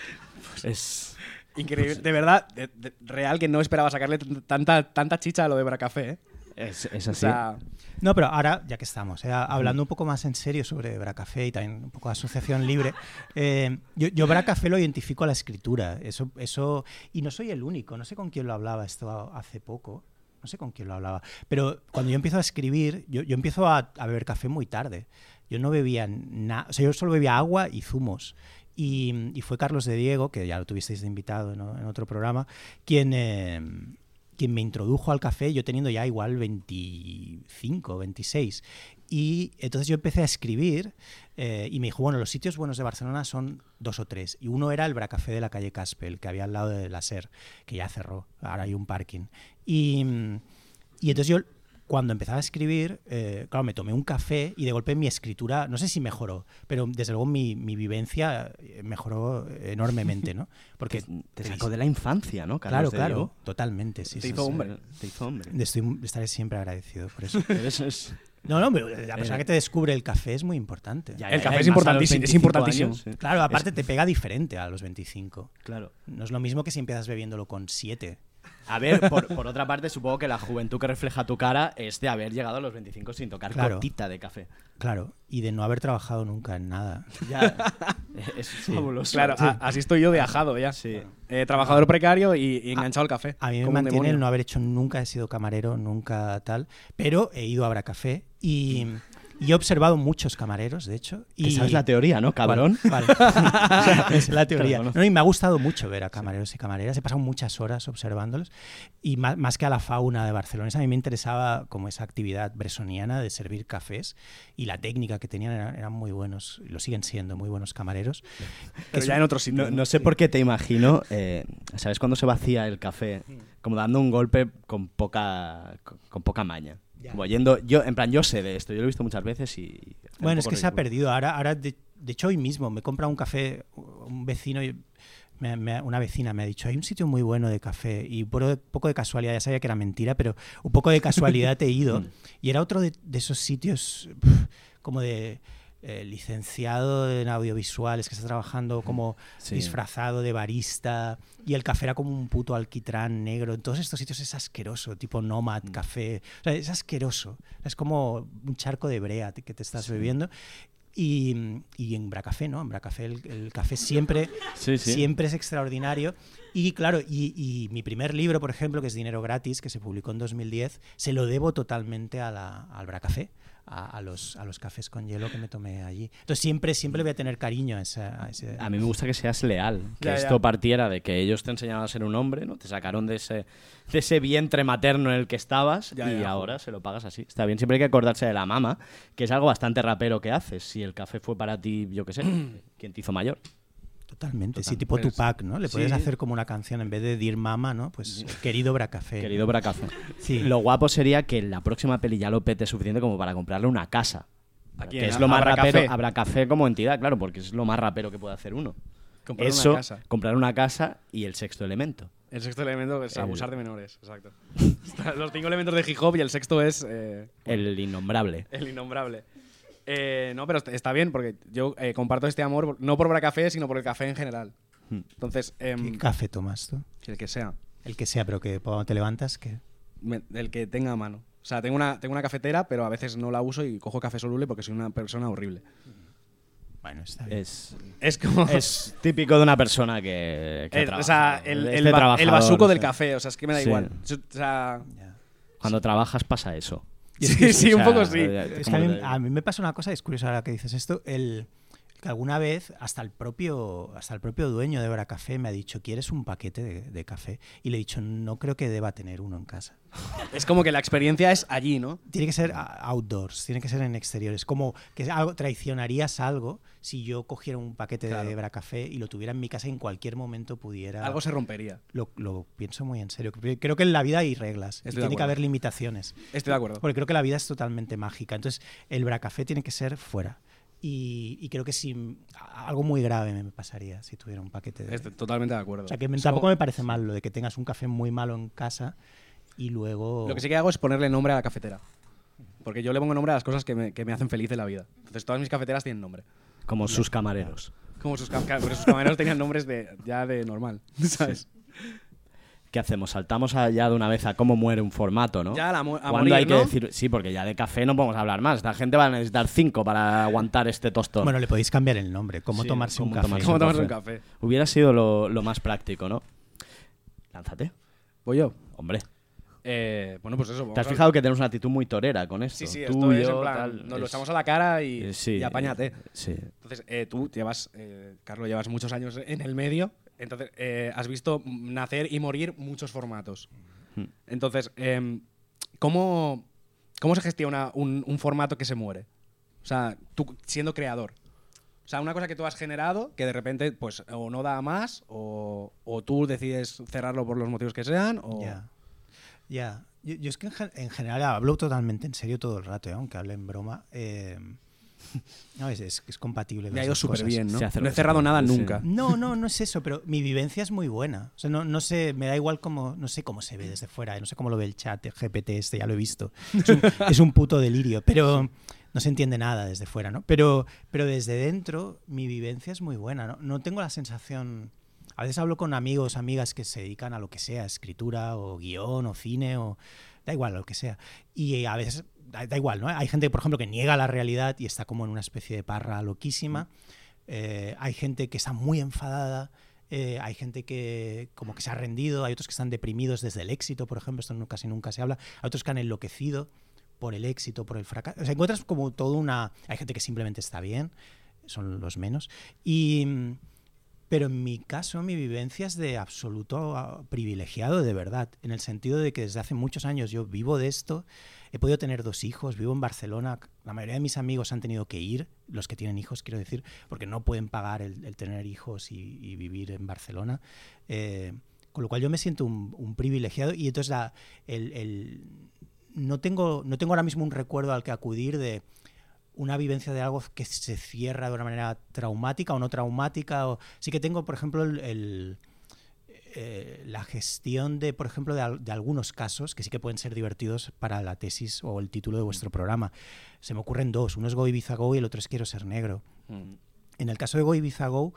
Es. Increíble. De verdad, de- de- real que no esperaba sacarle tanta, tanta chicha a lo de Bracafé. ¿eh? Es, es O así. sea, No, pero ahora, ya que estamos, eh, hablando un poco más en serio sobre Bracafé y también un poco de asociación libre, eh, yo, yo Bracafé lo identifico a la escritura. Eso, eso, y no soy el único, no sé con quién lo hablaba esto hace poco. No sé con quién lo hablaba. Pero cuando yo empiezo a escribir, yo, yo empiezo a, a beber café muy tarde. Yo no bebía nada. O sea, yo solo bebía agua y zumos. Y, fue Carlos de Diego, que ya lo tuvisteis invitado en otro programa, quien, eh, quien me introdujo al café, yo teniendo ya igual 25, 26. Y entonces yo empecé a escribir eh, y me dijo, bueno, los sitios buenos de Barcelona son dos o tres. Y uno era el Bracafé de la calle Caspel, que había al lado de la SER, que ya cerró, ahora hay un parking. Y, y entonces yo cuando empezaba a escribir, eh, claro, me tomé un café y de golpe mi escritura, no sé si mejoró, pero desde luego mi, mi vivencia eh, mejoró enormemente, ¿no? Porque Te sacó de la infancia, ¿no? Claro, Carlos claro, Diego? totalmente, sí. Te hizo hombre. Te hizo hombre. Estoy, estaré siempre agradecido por eso. Es- No, no, pero la persona que te descubre el café es muy importante. Ya, El café es importantísimo, es 25 importantísimo. años, sí. Claro, aparte te pega diferente a los 25. Claro. No es lo mismo que si empiezas bebiéndolo con 7. A ver, por, por otra parte, supongo que la juventud que refleja tu cara es de haber llegado a los 25 sin tocar Claro. gotita de café. Claro, y de no haber trabajado nunca en nada. Ya. es fabuloso. claro, a- así estoy yo de ajado ya. Sí. Eh, trabajador precario y, y enganchado al café. A mí me mantiene el no haber hecho nunca, he sido camarero, nunca tal, pero he ido a Bracafé y, y he observado muchos camareros, de hecho. Y, sabes la teoría, ¿no, cabrón? Vale. vale. es la teoría. Claro, No, y me ha gustado mucho ver a camareros y camareras. He pasado muchas horas observándolos. Y más, más que a la fauna de Barcelona, a mí me interesaba como esa actividad bresoniana de servir cafés y la técnica que tenían eran, eran muy buenos, y lo siguen siendo muy buenos camareros. Pero ya en otro sitio. No, no sé por qué te imagino, eh, ¿sabes cuando se vacía el café? Como dando un golpe con poca, con, con poca maña. Ya. Como yendo, yo, en plan, yo sé de esto, yo lo he visto muchas veces y... Bueno, es que se ha perdido. Ahora, ahora de, de hecho, hoy mismo me compra un café, un vecino, y me- me- una vecina me ha dicho, hay un sitio muy bueno de café. Y por un poco de casualidad, ya sabía que era mentira, pero un poco de casualidad he ido. y era otro de, de esos sitios como de eh, licenciado en audiovisuales que está trabajando como Sí. disfrazado de barista y el café era como un puto alquitrán negro. En todos estos sitios es asqueroso, tipo Nomad, café. O sea, es asqueroso. Es como un charco de brea que te estás bebiendo. Y, y en Bracafé, ¿no? En Bracafé el, el café siempre, Sí, sí. siempre es extraordinario. Y claro, y, y mi primer libro, por ejemplo, que es Dinero Gratis, que se publicó en 2010, se lo debo totalmente a la, al Bracafé. A, a los, a los cafés con hielo que me tomé allí. Entonces siempre, siempre voy a tener cariño a, esa- a ese... A mí me gusta que seas leal, que Ya, ya. esto partiera de que ellos te enseñaban a ser un hombre, ¿no? Te sacaron de ese, de ese vientre materno en el que estabas Ya, y ahora se lo pagas así. Está bien, siempre hay que acordarse de la mama, que es algo bastante rapero que haces. Si el café fue para ti, yo qué sé, ¿quién te hizo mayor? Totalmente, sí, tipo Pues, Tupac, ¿no? Le puedes sí. hacer como una canción en vez de Dear Mama, ¿no? Pues querido Bracafé. Querido Bracafé. Sí. Lo guapo sería que la próxima peli ya lo pete suficiente como para comprarle una casa. Aquí que es lo más rapero. Habrá café como entidad, claro, porque es lo más rapero que puede hacer uno. Comprar Eso, una casa. comprar una casa y el sexto elemento. El sexto elemento es El- abusar de menores, exacto. Los cinco elementos de hip hop y el sexto es eh, El innombrable. el innombrable. Eh, no, pero est- está bien porque yo eh, comparto este amor no por Bracafé, sino por el café en general. Hmm. Entonces, em, ¿Qué café tomas tú? el que sea, El que sea, pero que cuando te levantas, que me- el que tenga a mano. O sea, tengo una, tengo una cafetera, pero a veces no la uso y cojo café soluble porque soy una persona horrible. Bueno, está bien. Es, Es como. es típico de una persona que. que el- o trabaja. sea, el, Este el, basuco del o sea, café, o sea, es que me da Sí. igual. O sea. Cuando trabajas pasa eso. sí, sí, O un poco sí. Es que a mí, a mí me pasa una cosa, es curioso ahora que dices esto, el que alguna vez hasta el propio hasta el propio dueño de Bracafé me ha dicho, ¿quieres un paquete de, de café? Y le he dicho, no creo que deba tener uno en casa. Es como que la experiencia es allí, ¿no? Tiene que ser outdoors, tiene que ser en exteriores. Como que algo, traicionarías algo si yo cogiera un paquete de Claro. Bracafé y lo tuviera en mi casa y en cualquier momento pudiera... Algo se rompería. lo, lo pienso muy en serio. Creo que en la vida hay reglas y Estoy tiene que haber limitaciones. Estoy de acuerdo. Porque creo que la vida es totalmente mágica. Entonces, el bracafé tiene que ser fuera. Y, y creo que si algo muy grave me pasaría si tuviera un paquete de... Estoy totalmente de acuerdo. O sea, que Eso- tampoco me parece mal lo de que tengas un café muy malo en casa y luego... Lo que sí que hago es ponerle nombre a la cafetera. Porque yo le pongo nombre a las cosas que me, que me hacen feliz de la vida. Entonces todas mis cafeteras tienen nombre. Como sus camareros. Como sus, cam- pero sus camareros tenían nombres de, ya de normal, ¿sabes? ¿Qué hacemos? Saltamos a- ya de una vez a cómo muere un formato, ¿no? Ya a la mu- a ¿Cuándo morir, hay que decir? Sí, porque ya de café no podemos hablar más. La gente va a necesitar cinco para aguantar este tostón. Bueno, le podéis cambiar el nombre. ¿Cómo Sí, tomarse un café? tomarse ¿Cómo tomarse un café. café? Hubiera sido lo, lo más práctico, ¿no? Lánzate. Voy yo. Hombre. Eh, bueno, pues eso. ¿Te has fijado que tenemos una actitud muy torera con esto? Sí, sí, Tú, esto es yo, en plan, tal, nos lo es- echamos a la cara y, eh, sí, y apáñate. Sí. Entonces, eh, tú llevas, eh, Carlos, llevas muchos años en el medio, entonces eh, has visto nacer y morir muchos formatos. Hmm. Entonces, em, ¿cómo, ¿cómo se gestiona un, un formato que se muere? O sea, tú siendo creador. O sea, una cosa que tú has generado que de repente, pues, o no da más, o, o tú decides cerrarlo por los motivos que sean, o... Ya. Ya. Yo, yo es que en, gen- en general hablo totalmente en serio todo el rato, ¿eh? aunque hable en broma. eh, no, es, es, es compatible. Me ha ido súper bien, ¿no? No he cerrado nada sí. nunca. No, no, no es eso, pero mi vivencia es muy buena. O sea, no, no sé, me da igual cómo, no sé cómo se ve desde fuera, no sé cómo lo ve el chat, el GPT este, ya lo he visto. Es un, es un puto delirio, pero no se entiende nada desde fuera, ¿no? Pero, pero desde dentro mi vivencia es muy buena, ¿no? No tengo la sensación... A veces hablo con amigos, amigas que se dedican a lo que sea, escritura o guion o cine o... Da igual, lo que sea. Y a veces, da, da igual, ¿no? Hay gente, por ejemplo, que niega la realidad y está como en una especie de parra loquísima. Eh, hay gente que está muy enfadada. eh, hay gente que como que se ha rendido. Hay otros que están deprimidos desde el éxito, por ejemplo. Esto casi nunca se habla. Hay otros que han enloquecido por el éxito, por el fracaso. O sea, encuentras como toda una... Hay gente que simplemente está bien. Son los menos. Y... pero en mi caso, mi vivencia es de absoluto ah, privilegiado, de verdad, en el sentido de que desde hace muchos años yo vivo de esto, he podido tener dos hijos, vivo en Barcelona, la mayoría de mis amigos han tenido que ir, los que tienen hijos, quiero decir, porque no pueden pagar el, el tener hijos y, y vivir en Barcelona. Eh, con lo cual yo me siento un, un privilegiado y entonces la- el, el- no, tengo, no tengo ahora mismo un recuerdo al que acudir de una vivencia de algo que se cierra de una manera traumática o no traumática. O... Sí que tengo, por ejemplo, el, el, eh, la gestión de, por ejemplo, de, al- de algunos casos que sí que pueden ser divertidos para la tesis o el título de vuestro programa. Se me ocurren dos. Uno es Go Ibiza Go y el otro es Quiero ser negro. Mm. En el caso de Go Ibiza Go,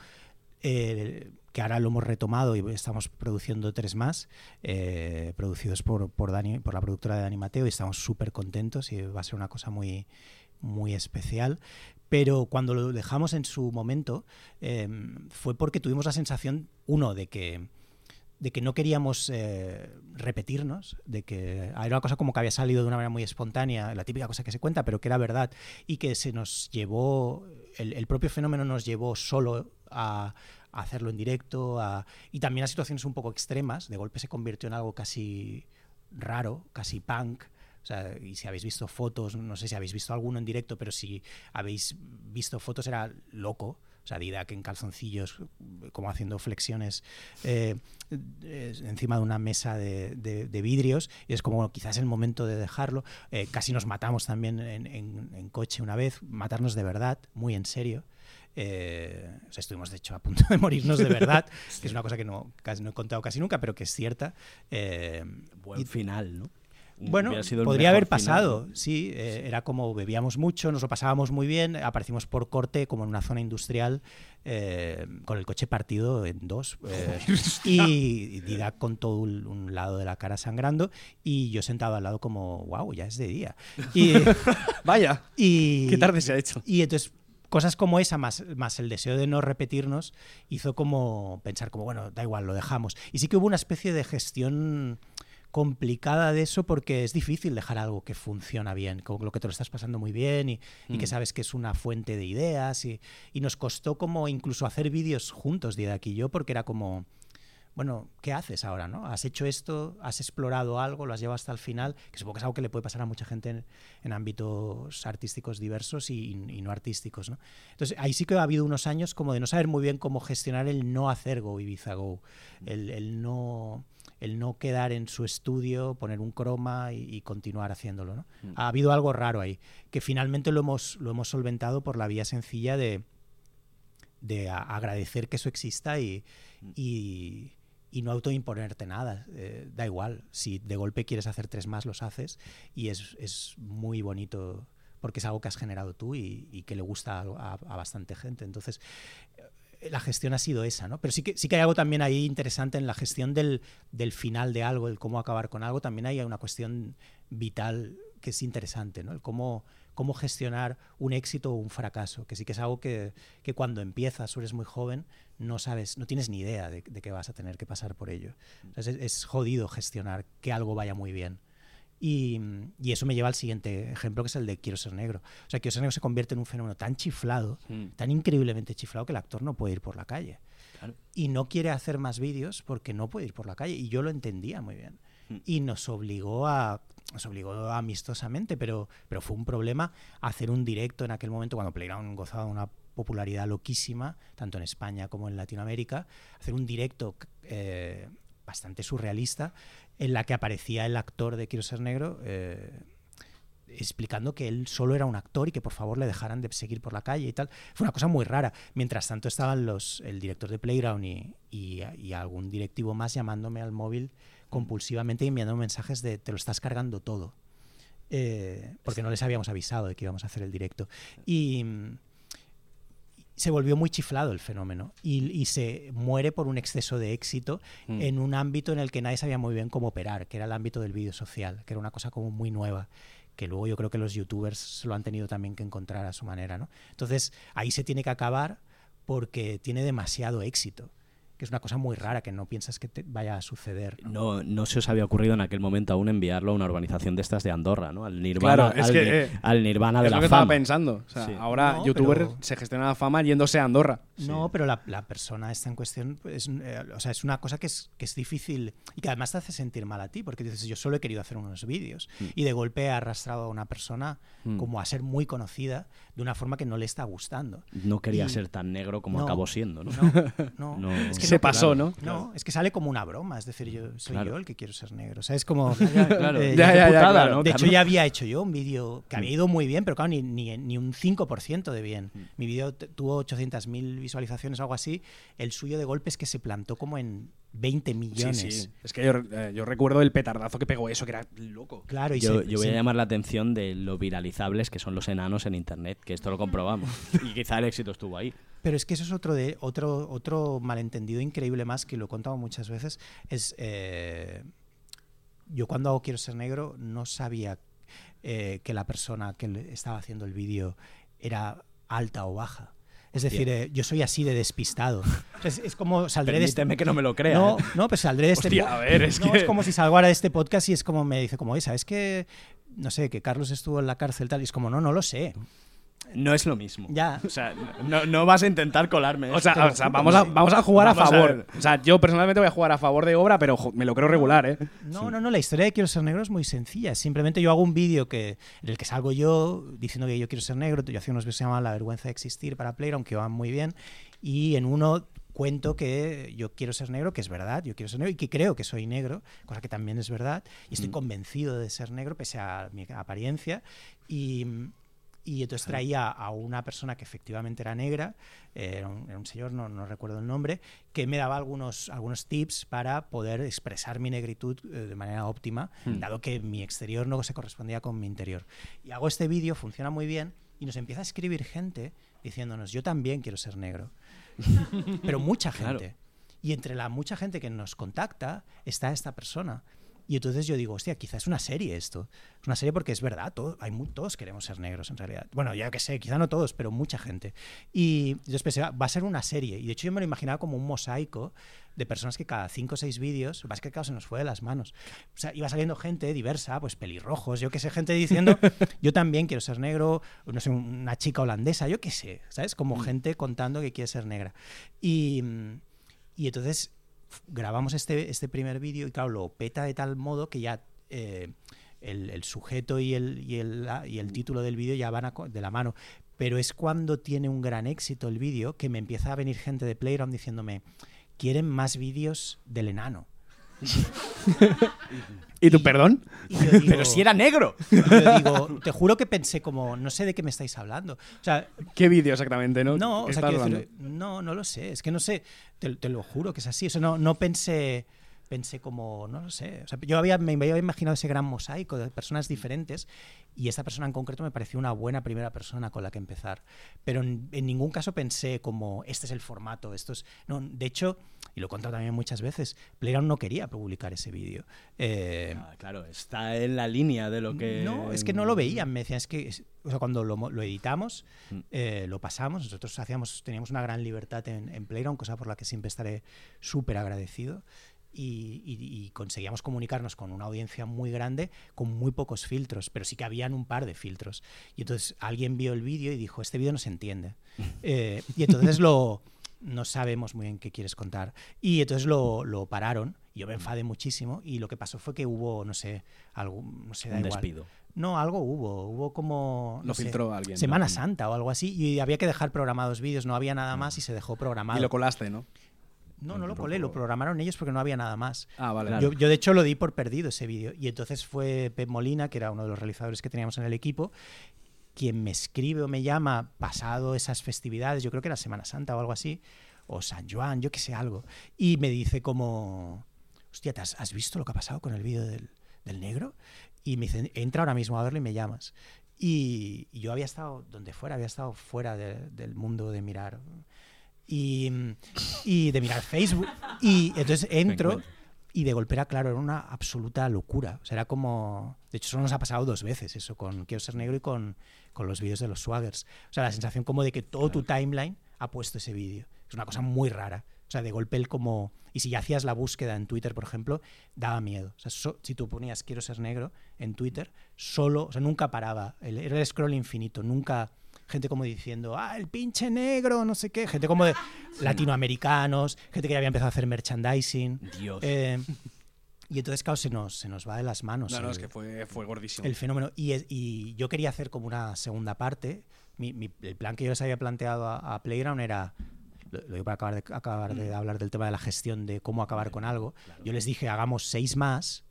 eh, que ahora lo hemos retomado y estamos produciendo tres más, eh, producidos por, por, Dani, por la productora de Dani Mateo, y estamos súper contentos y va a ser una cosa muy, muy especial. Pero cuando lo dejamos en su momento, eh, fue porque tuvimos la sensación, uno, de que de que no queríamos eh, repetirnos, de que era una cosa como que había salido de una manera muy espontánea, la típica cosa que se cuenta, pero que era verdad, y que se nos llevó, el, propio fenómeno nos llevó solo a, hacerlo en directo, y también a situaciones un poco extremas, de golpe se convirtió en algo casi raro, casi punk, o sea, y si habéis visto fotos, no sé si habéis visto alguno en directo, pero si habéis visto fotos era loco. O sea, Didac en calzoncillos, como haciendo flexiones eh, eh, encima de una mesa de, de, de, vidrios. Y es como quizás el momento de dejarlo. Eh, casi nos matamos también en, en, en, coche una vez, matarnos de verdad, muy en serio. Eh, o sea, estuvimos de hecho a punto de morirnos de verdad, sí. que es una cosa que no, casi, no he contado casi nunca, pero que es cierta. Buen y, final, ¿no? Bueno, podría haber pasado, sí, eh, sí, Era como bebíamos mucho, nos lo pasábamos muy bien, aparecimos por corte como en una zona industrial eh, con el coche partido en dos eh, y Didac con todo un, un, lado de la cara sangrando y yo sentado al lado como, wow, ya es de día. Y, Vaya, y, qué tarde se ha hecho. Y entonces cosas como esa, más, más el deseo de no repetirnos, hizo como pensar como, bueno, da igual, lo dejamos. Y sí que hubo una especie de gestión complicada de eso porque es difícil dejar algo que funciona bien, con lo que te lo estás pasando muy bien y, mm. que sabes que es una fuente de ideas y, y nos costó como incluso hacer vídeos juntos, Didac y yo, porque era como, bueno, ¿qué haces ahora? ¿no? ¿Has hecho esto? ¿Has explorado algo? ¿Lo has llevado hasta el final? Que supongo que es algo que le puede pasar a mucha gente en, en ámbitos artísticos diversos y, y, no artísticos. ¿no? Entonces, ahí sí que ha habido unos años como de no saber muy bien cómo gestionar el no hacer Go Ibiza Go, el, el no el no quedar en su estudio, poner un croma y, y continuar haciéndolo. ¿no? Mm. Ha habido algo raro ahí, que finalmente lo hemos, lo hemos solventado por la vía sencilla de, de agradecer que eso exista y, mm. y, y no autoimponerte nada. Eh, da igual, si de golpe quieres hacer tres más, los haces y es, es muy bonito porque es algo que has generado tú y, y que le gusta a, bastante gente. Entonces, la gestión ha sido esa, ¿no? Pero sí que, sí que hay algo también ahí interesante en la gestión del, del final de algo, el cómo acabar con algo, también hay una cuestión vital que es interesante, ¿no? El cómo, cómo gestionar un éxito o un fracaso, que sí que es algo que, que cuando empiezas o eres muy joven no sabes, no tienes ni idea de, de que vas a tener que pasar por ello. Entonces es, es jodido gestionar que algo vaya muy bien. Y, y, eso me lleva al siguiente ejemplo, que es el de Quiero ser negro. O sea, Quiero ser negro se convierte en un fenómeno tan chiflado, mm. tan increíblemente chiflado, que el actor no puede ir por la calle. Claro. Y no quiere hacer más vídeos porque no puede ir por la calle. Y yo lo entendía muy bien. Mm. Y nos obligó a nos obligó amistosamente, pero, pero fue un problema hacer un directo en aquel momento cuando Playground gozaba de una popularidad loquísima, tanto en España como en Latinoamérica, hacer un directo eh, bastante surrealista en la que aparecía el actor de Quiero ser negro eh, explicando que él solo era un actor y que por favor le dejaran de seguir por la calle y tal. Fue una cosa muy rara. Mientras tanto estaban los, el director de Playground y, y, algún directivo más llamándome al móvil compulsivamente y enviando mensajes de te lo estás cargando todo. Eh, porque no les habíamos avisado de que íbamos a hacer el directo. Y, se volvió muy chiflado el fenómeno y, y, se muere por un exceso de éxito mm. en un ámbito en el que nadie sabía muy bien cómo operar, que era el ámbito del vídeo social, que era una cosa como muy nueva, que luego yo creo que los youtubers lo han tenido también que encontrar a su manera. ¿no? Entonces ahí se tiene que acabar porque tiene demasiado éxito que es una cosa muy rara que no piensas que te vaya a suceder. ¿no? no, no se os había ocurrido en aquel momento aún enviarlo a una urbanización de estas de Andorra, ¿no? Al Nirvana, claro, es al, que, eh, al Nirvana de es la lo que fama. estaba pensando. O sea, Sí. Ahora No, youtuber pero- se gestiona la fama yéndose a Andorra. No, pero la, la persona esta en cuestión es, eh, o sea, es una cosa que es, que es difícil y que además te hace sentir mal a ti, porque dices, yo solo he querido hacer unos vídeos Mm. y de golpe he arrastrado a una persona Mm. como a ser muy conocida de una forma que no le está gustando. No quería Y- ser tan negro como No, acabó siendo, ¿no? No, no, No. es que Se pasó, claro. ¿no? No, es que sale como una broma, es decir, yo soy Claro. yo el que quiero ser negro. O sea, es como... claro. eh, Ya, Qué ya, ya, putada, claro. ¿no, de hecho, ya había hecho yo un vídeo que había Mm. ido muy bien, pero claro, ni, ni, ni un 5% de bien. Mm. Mi vídeo tuvo 800.000 visualizaciones o algo así. El suyo de golpe es que se plantó como en 20 millones. Sí, sí. Es que yo, eh, yo recuerdo el petardazo que pegó eso, que era loco. Claro, y Yo, se- yo voy a llamar la atención de lo viralizables que son los enanos en internet, que esto lo comprobamos. y quizá el éxito estuvo ahí. Pero es que eso es otro, de, otro, otro malentendido increíble más que lo he contado muchas veces. Es. eh, yo cuando hago Quiero ser negro no sabía eh, que la persona que estaba haciendo el vídeo era alta o baja. Es decir, eh, yo soy así de despistado. Es, es como saldré de este... Permíteme que no me lo crea. No, ¿eh? no, pues saldré de este Hostia, po- a ver, es no, que- es como si salgo ahora de este podcast y es como me dice, como, oye, ¿sabes que No sé, que Carlos estuvo en la cárcel tal. Y es como, no, no lo sé. No es lo mismo. Ya. O sea, no, no vas a intentar colarme. O sea, Te lo o sea, vamos, a, vamos a jugar Vamos a a favor. ver. o sea, yo personalmente voy a jugar a favor de obra, pero me lo creo regular, ¿eh? No, no, no, la historia de Quiero ser negro es muy sencilla. Simplemente yo hago un vídeo que, en el que salgo yo diciendo que yo quiero ser negro. Yo hacía unos vídeos que se llamaban La vergüenza de existir para Playground, que van muy bien. Y en uno cuento que yo quiero ser negro, que es verdad, yo quiero ser negro y que creo que soy negro, cosa que también es verdad. Y estoy convencido de ser negro pese a mi apariencia. Y, y entonces traía a una persona que efectivamente era negra, eh, era, un, era un señor, no, no recuerdo el nombre, que me daba algunos, algunos tips para poder expresar mi negritud eh, de manera óptima, dado que mi exterior no se correspondía con mi interior. Y hago este vídeo, funciona muy bien, y nos empieza a escribir gente diciéndonos, yo también quiero ser negro. Pero mucha Claro. gente. Y entre la mucha gente que nos contacta está esta persona. Y entonces yo digo, hostia, quizás es una serie esto. Es una serie porque es verdad, todo, hay todos queremos ser negros en realidad. Bueno, ya que sé, quizá no todos, pero mucha gente. Y yo pensé, va a ser una serie. Y de hecho yo me lo imaginaba como un mosaico de personas que cada cinco o seis vídeos, lo que claro, se nos fue de las manos. O sea, iba saliendo gente diversa, pues pelirrojos, yo qué sé, gente diciendo, yo también quiero ser negro, no sé, una chica holandesa, yo qué sé, ¿sabes? Como gente contando que quiere ser negra. Y, mm, y entonces grabamos este, este primer vídeo y claro, lo peta de tal modo que ya eh, el, el sujeto y el, y el, y el título del vídeo ya van a de la mano. Pero es cuando tiene un gran éxito el vídeo que me empieza a venir gente de Playground diciéndome, quieren más vídeos del enano. ¿Y tu perdón? Y yo digo- Pero si era negro. y yo digo, te juro que pensé como, no sé de qué me estáis hablando. O sea, ¿Qué vídeo exactamente, no? no, ¿Qué o sea, estás quiero hablando? decir, no, no lo sé. Es que no sé, te, te lo juro que es así. O sea, no, no pensé, pensé como, no lo sé. O sea, yo había, me había imaginado ese gran mosaico de personas diferentes y esta persona en concreto me pareció una buena primera persona con la que empezar. Pero en, en ningún caso pensé como, este es el formato, esto es... No, de hecho, y lo he contado también muchas veces, Playground no quería publicar ese vídeo. Eh, Ah, claro, está en la línea de lo que. no, es que no lo veían. Me decían, es que, o sea, cuando lo, lo editamos, Mm. eh, lo pasamos, nosotros hacíamos, teníamos una gran libertad en, en Playground, cosa por la que siempre estaré súper agradecido. Y, y- y conseguíamos comunicarnos con una audiencia muy grande con muy pocos filtros, pero sí que habían un par de filtros. Y entonces alguien vio el vídeo y dijo, este vídeo no se entiende. Eh, y entonces lo... No sabemos muy bien qué quieres contar. Y entonces lo, lo pararon. y Yo me enfadé muchísimo y lo que pasó fue que hubo, no sé, algo, no sé, da Un igual. despido. No, algo hubo. Hubo como. no Lo sé, filtró alguien. Semana ¿no? Santa o algo así. Y había que dejar programados vídeos. No había nada más y se dejó programado. Y lo colaste, ¿no? No, no lo colé. Lo programaron ellos porque no había nada más. Ah, vale. Claro. Yo, yo, de hecho, lo di por perdido ese vídeo. Y entonces fue Pep Molina, que era uno de los realizadores que teníamos en el equipo, quien me escribe o me llama pasado esas festividades. Yo creo que era Semana Santa o algo así. O San Juan, yo que sé, algo. Y me dice como. Hostia, ¿te has, has visto lo que ha pasado con el vídeo del, del negro? Y me dice, entra ahora mismo a verlo y me llamas. Y, y yo había estado donde fuera, había estado fuera de- del mundo de mirar. Y, y de mirar Facebook. Y entonces entro y de golpe era, claro, era una absoluta locura. O sea, era como... De hecho, solo nos ha pasado dos veces eso, con Quiero ser negro y con, con los vídeos de los swaggers. O sea, la sensación como de que todo tu timeline ha puesto ese vídeo. Es una cosa muy rara. O sea, de golpe el como... Y si ya hacías la búsqueda en Twitter, por ejemplo, daba miedo. O sea, so- si tú ponías quiero ser negro en Twitter, solo, o sea, nunca paraba. El, era el scroll infinito, nunca gente como diciendo, ah, el pinche negro, no sé qué. Gente como de latinoamericanos, gente que ya había empezado a hacer merchandising. Dios. Eh, y entonces, claro, se nos, se nos va de las manos. No, no, el- es que fue, fue gordísimo. el fenómeno. Y, es- y yo quería hacer como una segunda parte. Mi- mi- el plan que yo les había planteado a, a Playground era. Lo, lo digo para acabar, de, acabar de hablar del tema de la gestión de cómo acabar con algo. Yo les dije, hagamos seis más.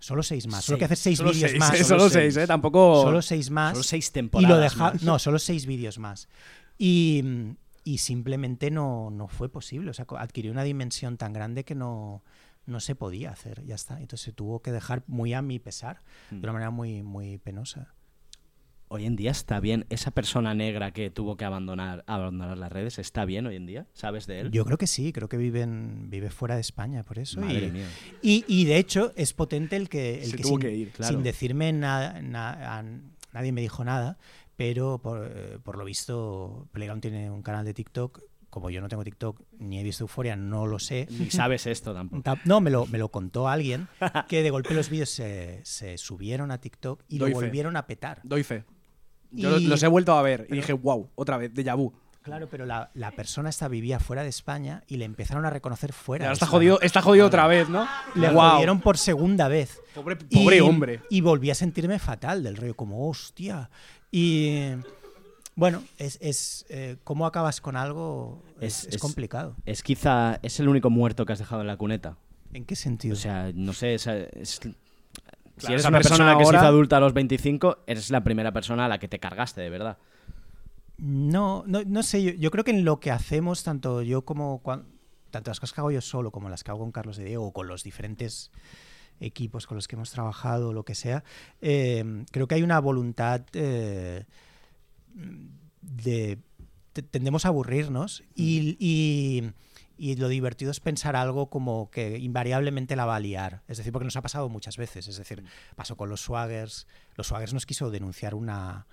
Solo seis más. Solo que hacer seis vídeos más. solo solo seis. ¿eh? Tampoco... Solo seis más. Solo seis y temporadas. lo deja, más. No, solo seis vídeos más. Y, y simplemente no, no fue posible. O sea, adquirió una dimensión tan grande que no, no se podía hacer. Ya está. Entonces se tuvo que dejar muy a mi pesar, de una manera muy, muy penosa. Hoy en día está bien. Esa persona negra que tuvo que abandonar, abandonar las redes, ¿está bien hoy en día? ¿Sabes de él? Yo creo que sí, creo que viven, vive fuera de España, por eso. Madre y, mía. y, y, de hecho es potente el que, el Se que tuvo sin, que ir, claro. sin decirme nada, na- nadie me dijo nada, pero por, eh, por lo visto Playground tiene un canal de TikTok. Como yo no tengo TikTok ni he visto Euforia, no lo sé. Ni sabes esto tampoco. Ta- No, me lo, me lo contó alguien que de golpe los vídeos se, se subieron a TikTok y Doy lo fe. volvieron a petar. Doy fe. Yo Y- los he vuelto a ver y dije, wow, otra vez, déjà vu. Claro, pero la, la persona esta vivía fuera de España y le empezaron a reconocer fuera. ahora de está España. jodido, está jodido otra vez, ¿no? Le jodieron por segunda vez. Pobre, pobre Y- hombre. Y volví a sentirme fatal del rollo, como hostia. Y bueno, es, es eh, cómo acabas con algo es, Es- es es- complicado. Es quizá, es el único muerto que has dejado en la cuneta. ¿En qué sentido? O sea, no sé, esa- si eres una persona persona que se hizo adulta a los 25, eres la primera persona a la que te cargaste, de verdad. No, no, no sé, yo, yo creo que en lo que hacemos, tanto yo como cuan- tanto las cosas que hago yo solo como las que hago con Carlos de Diego o con los diferentes equipos con los que hemos trabajado, lo que sea, eh, creo que hay una voluntad eh, de... te- tendemos a aburrirnos y, y- y lo divertido es pensar algo como que invariablemente la va a liar. Es decir, porque nos ha pasado muchas veces. Es decir, pasó con los Swaggers. Los Swaggers nos quiso denunciar una...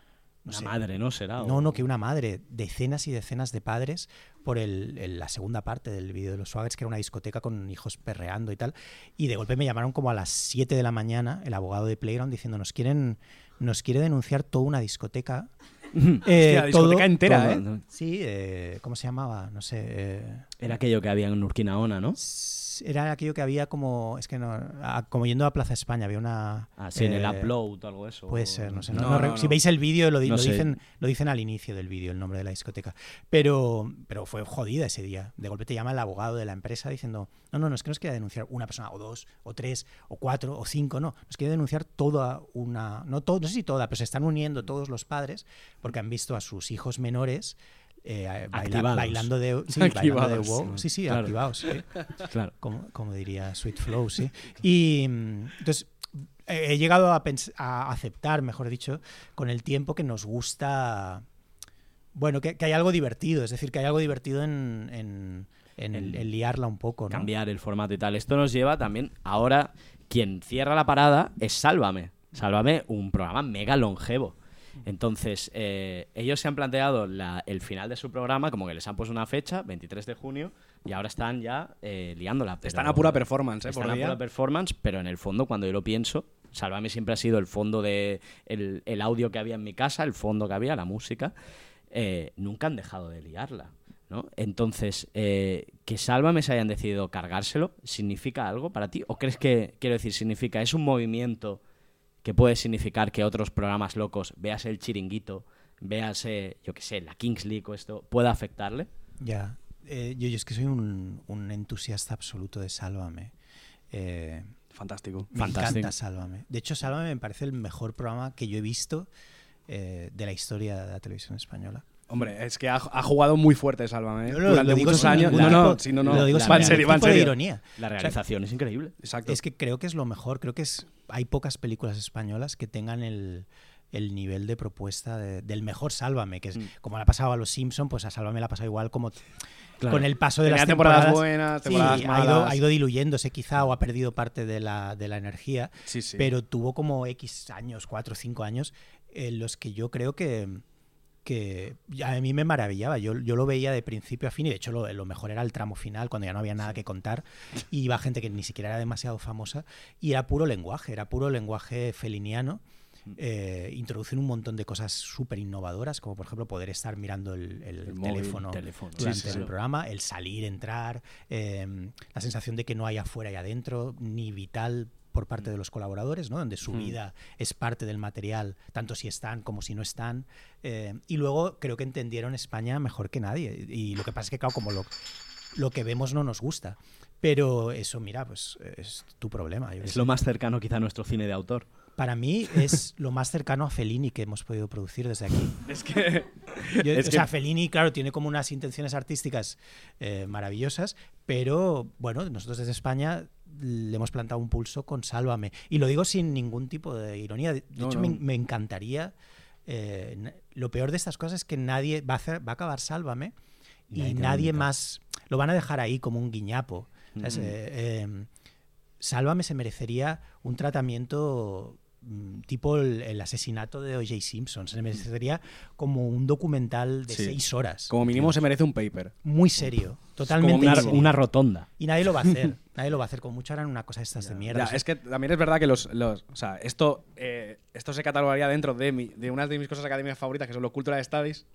no Una sé, madre, ¿no? Será. no, no, que una madre, decenas y decenas de padres por el, el- la segunda parte del vídeo de los Swaggers, que era una discoteca con hijos perreando y tal. Y de golpe me llamaron como a las 7 de la mañana, el abogado de Playground, diciendo, nos quieren, nos quiere denunciar toda una discoteca. Eh, Hostia, discoteca entera, todo, ¿eh? ¿no? Sí, eh, ¿cómo se llamaba? No sé. eh, Era aquello que había en Urquinaona, ¿no? s- era aquello que había como, es que no, a- como yendo a Plaza España, había una... Ah, sí, en el eh, upload o algo eso. Puede ser, no sé. No, No, no re- no, Si no. veis el vídeo, lo, di- lo dicen, lo dicen al inicio del vídeo, el nombre de la discoteca. Pero, pero fue jodida ese día. De golpe te llama el abogado de la empresa diciendo: No, no, no es que nos quiera denunciar una persona, o dos, o tres, o cuatro, o cinco, no. Nos quiere denunciar toda una. No, todo, no sé si toda, pero se están uniendo todos los padres porque han visto a sus hijos menores. Eh, baila- bailando de sí, bailando de wow. Sí, sí, Claro. activados. sí Claro. como, como diría Sweet Flow, sí. Y entonces he llegado a, aceptar, mejor dicho, con el tiempo que nos gusta, bueno, que, que hay algo divertido, es decir, que hay algo divertido en, en, en liarla un poco, ¿no? Cambiar el formato y tal. Esto nos lleva también. Ahora, quien cierra la parada es Sálvame. Sálvame, un programa mega longevo. Entonces, eh, ellos se han planteado la- el final de su programa como que les han puesto una fecha, 23 de junio, y ahora están ya eh, liándola. Están a pura performance, ¿eh? Están Por a día. pura performance, pero en el fondo, cuando yo lo pienso, Sálvame siempre ha sido el fondo de el, el audio que había en mi casa, el fondo que había, la música. eh, nunca han dejado de liarla. ¿no? Entonces, eh, que Sálvame se hayan decidido cargárselo, ¿significa algo para ti? ¿O crees que, quiero decir, significa, es un movimiento que puede significar que otros programas locos, veas el chiringuito, veas, eh, yo qué sé, la Kings League o esto, pueda afectarle? Ya. Eh, yo, yo es que soy un, un entusiasta absoluto de Sálvame. Eh, Fantástico. Me Fantástico. encanta Sálvame. De hecho, Sálvame me parece el mejor programa que yo he visto eh, de la historia de la televisión española. Hombre, es que ha, ha jugado muy fuerte Sálvame. ¿eh? Durante digo muchos años. No, no, sí, no, no. lo digo La va en serio, va en tipo de serio. ironía. La realización es increíble. Exacto. Es que creo que es lo mejor. Creo que es hay pocas películas españolas que tengan el, el nivel de propuesta de- del mejor Sálvame, que es Mm. como le ha pasado a los Simpson, pues a Sálvame le ha pasado igual como Claro. con el paso de Tenía las temporadas temporadas. buenas, sí, temporadas ha ido, malas. ha ido diluyéndose quizá o ha perdido parte de la, de la energía, Sí, sí. pero tuvo como X años, cuatro o cinco años, en los que yo creo que, que a mí me maravillaba. Yo, yo lo veía de principio a fin y de hecho lo, lo mejor era el tramo final, cuando ya no había nada que contar y iba gente que ni siquiera era demasiado famosa y era puro lenguaje, era puro lenguaje feliniano. Eh, introducen un montón de cosas súper innovadoras, como por ejemplo poder estar mirando el, el El móvil, teléfono, durante Sí, sí, el programa, el salir, entrar, eh, la sensación de que no hay afuera y adentro, ni vital por parte de los colaboradores, ¿no? donde su Mm. vida es parte del material, tanto si están como si no están. Eh, y luego creo que entendieron España mejor que nadie. Y lo que pasa es que, claro, como lo, lo que vemos no nos gusta. Pero eso, mira, pues es tu problema. yo Es lo más cercano quizá a nuestro cine de autor. Para mí es lo más cercano a Fellini que hemos podido producir desde aquí. Es que. Yo- Es o que- sea, Fellini, claro, tiene como unas intenciones artísticas eh, maravillosas, pero bueno, nosotros desde España le hemos plantado un pulso con Sálvame. Y lo digo sin ningún tipo de ironía. De No, hecho, no. Me, me encantaría. eh, lo peor de estas cosas es que nadie va a, hacer, va a acabar Sálvame y Nadie más. Lo van a dejar ahí como un guiñapo. Eh, eh, Sálvame se merecería un tratamiento mm, tipo el, el asesinato de O.J. Simpson. Se merecería como un documental de Sí. seis horas. Como mínimo se merece un paper. Muy serio. Totalmente como Una, serio. una rotonda. Y nadie lo va a hacer. Nadie lo va a hacer. Como mucho harán una cosa de estas de mierda. Ya, O sea, es que también es verdad que los, los- o sea, esto, eh, esto se catalogaría dentro de, mi, de una de mis cosas académicas favoritas, que son los Cultural Studies,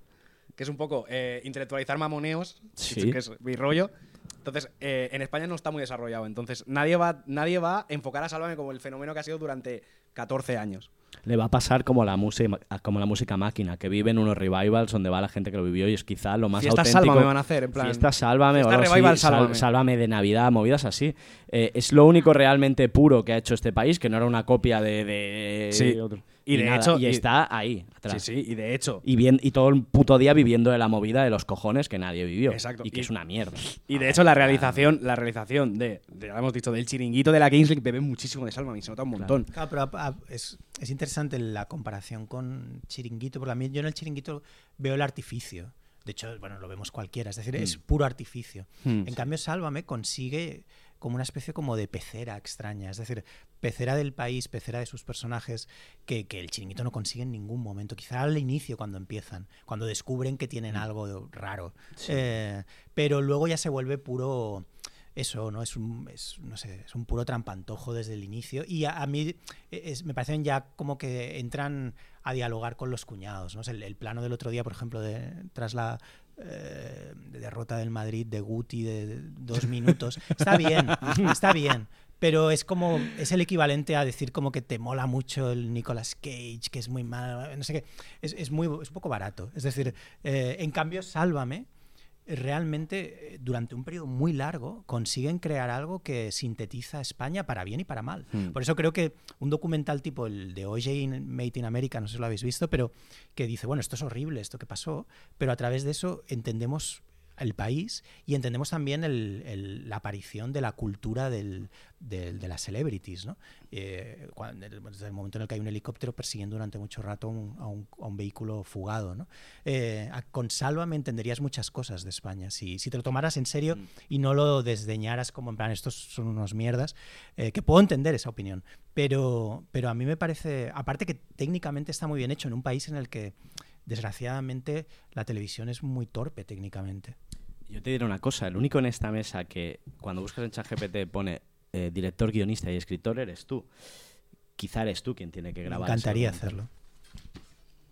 que es un poco eh, intelectualizar mamoneos, Sí. que es mi rollo. Entonces, eh, en España no está muy desarrollado. Entonces, nadie va, nadie va a enfocar a Sálvame como el fenómeno que ha sido durante 14 años. Le va a pasar como la, música, como la música máquina, que vive en unos revivals donde va la gente que lo vivió y es quizá lo más Fiesta auténtico. Sálvame van a hacer, en plan. Fiesta Sálvame Fiesta o algo Revival así, Sálvame. Sálvame de Navidad, movidas así. Eh, es lo único realmente puro que ha hecho este país, que no era una copia de... de Sí. otro- Y de nada, hecho- Y y- está ahí, Sí, atrás. sí, y de hecho. Y, bien, y todo el puto día viviendo de la movida de los cojones que nadie vivió. Exacto. Y que Y- es una mierda. Y de hecho la realización, la realización de, de- ya lo hemos dicho, del chiringuito de la Kings League bebe muchísimo de Sálvame y se nota un montón. Claro, pero a- a- es, es interesante la comparación con Chiringuito, porque a mí yo en el Chiringuito veo el artificio. De hecho, bueno, lo vemos cualquiera, es decir, es puro artificio. Hmm. En cambio, Sálvame consigue como una especie como de pecera extraña, es decir, pecera del país, pecera de sus personajes, que, que el Chiringuito no consigue en ningún momento. Quizá al inicio cuando empiezan, cuando descubren que tienen algo raro. Eh, pero luego ya se vuelve puro eso, ¿no? Es un, es, no sé, es un puro trampantojo desde el inicio. Y a, a mí es- me parecen ya como que entran a dialogar con los cuñados, ¿no? El, el plano del otro día, por ejemplo, de, tras la eh, derrota del Madrid de Guti de, de dos minutos, está bien, está bien. Pero es como, es el equivalente a decir como que te mola mucho el Nicolas Cage, que es muy mal, no sé qué. Es, es muy, es un poco barato. Es decir, eh, en cambio, Sálvame, realmente eh, durante un periodo muy largo consiguen crear algo que sintetiza a España para bien y para mal. Hmm. Por eso creo que un documental tipo el de OJ Made in America, no sé si lo habéis visto, pero que dice, bueno, esto es horrible, esto que pasó, pero a través de eso entendemos el país y entendemos también el- el- la aparición de la cultura del- del- de las celebrities, ¿no? Eh, cuando- desde el momento en el que hay un helicóptero persiguiendo durante mucho rato un- a, un, a un vehículo fugado, ¿no? Eh, con Sálvame entenderías muchas cosas de España. Si, si te lo tomaras en serio y no lo desdeñaras como en plan, estos son unos mierdas, eh, que puedo entender esa opinión. Pero, pero a mí me parece, aparte que técnicamente está muy bien hecho en un país en el que, desgraciadamente, la televisión es muy torpe técnicamente. Yo te diré una cosa, el único en esta mesa que cuando buscas en ChatGPT pone eh, director, guionista y escritor eres tú. Quizá eres tú quien tiene que Me grabar. ese encantaría hacerlo.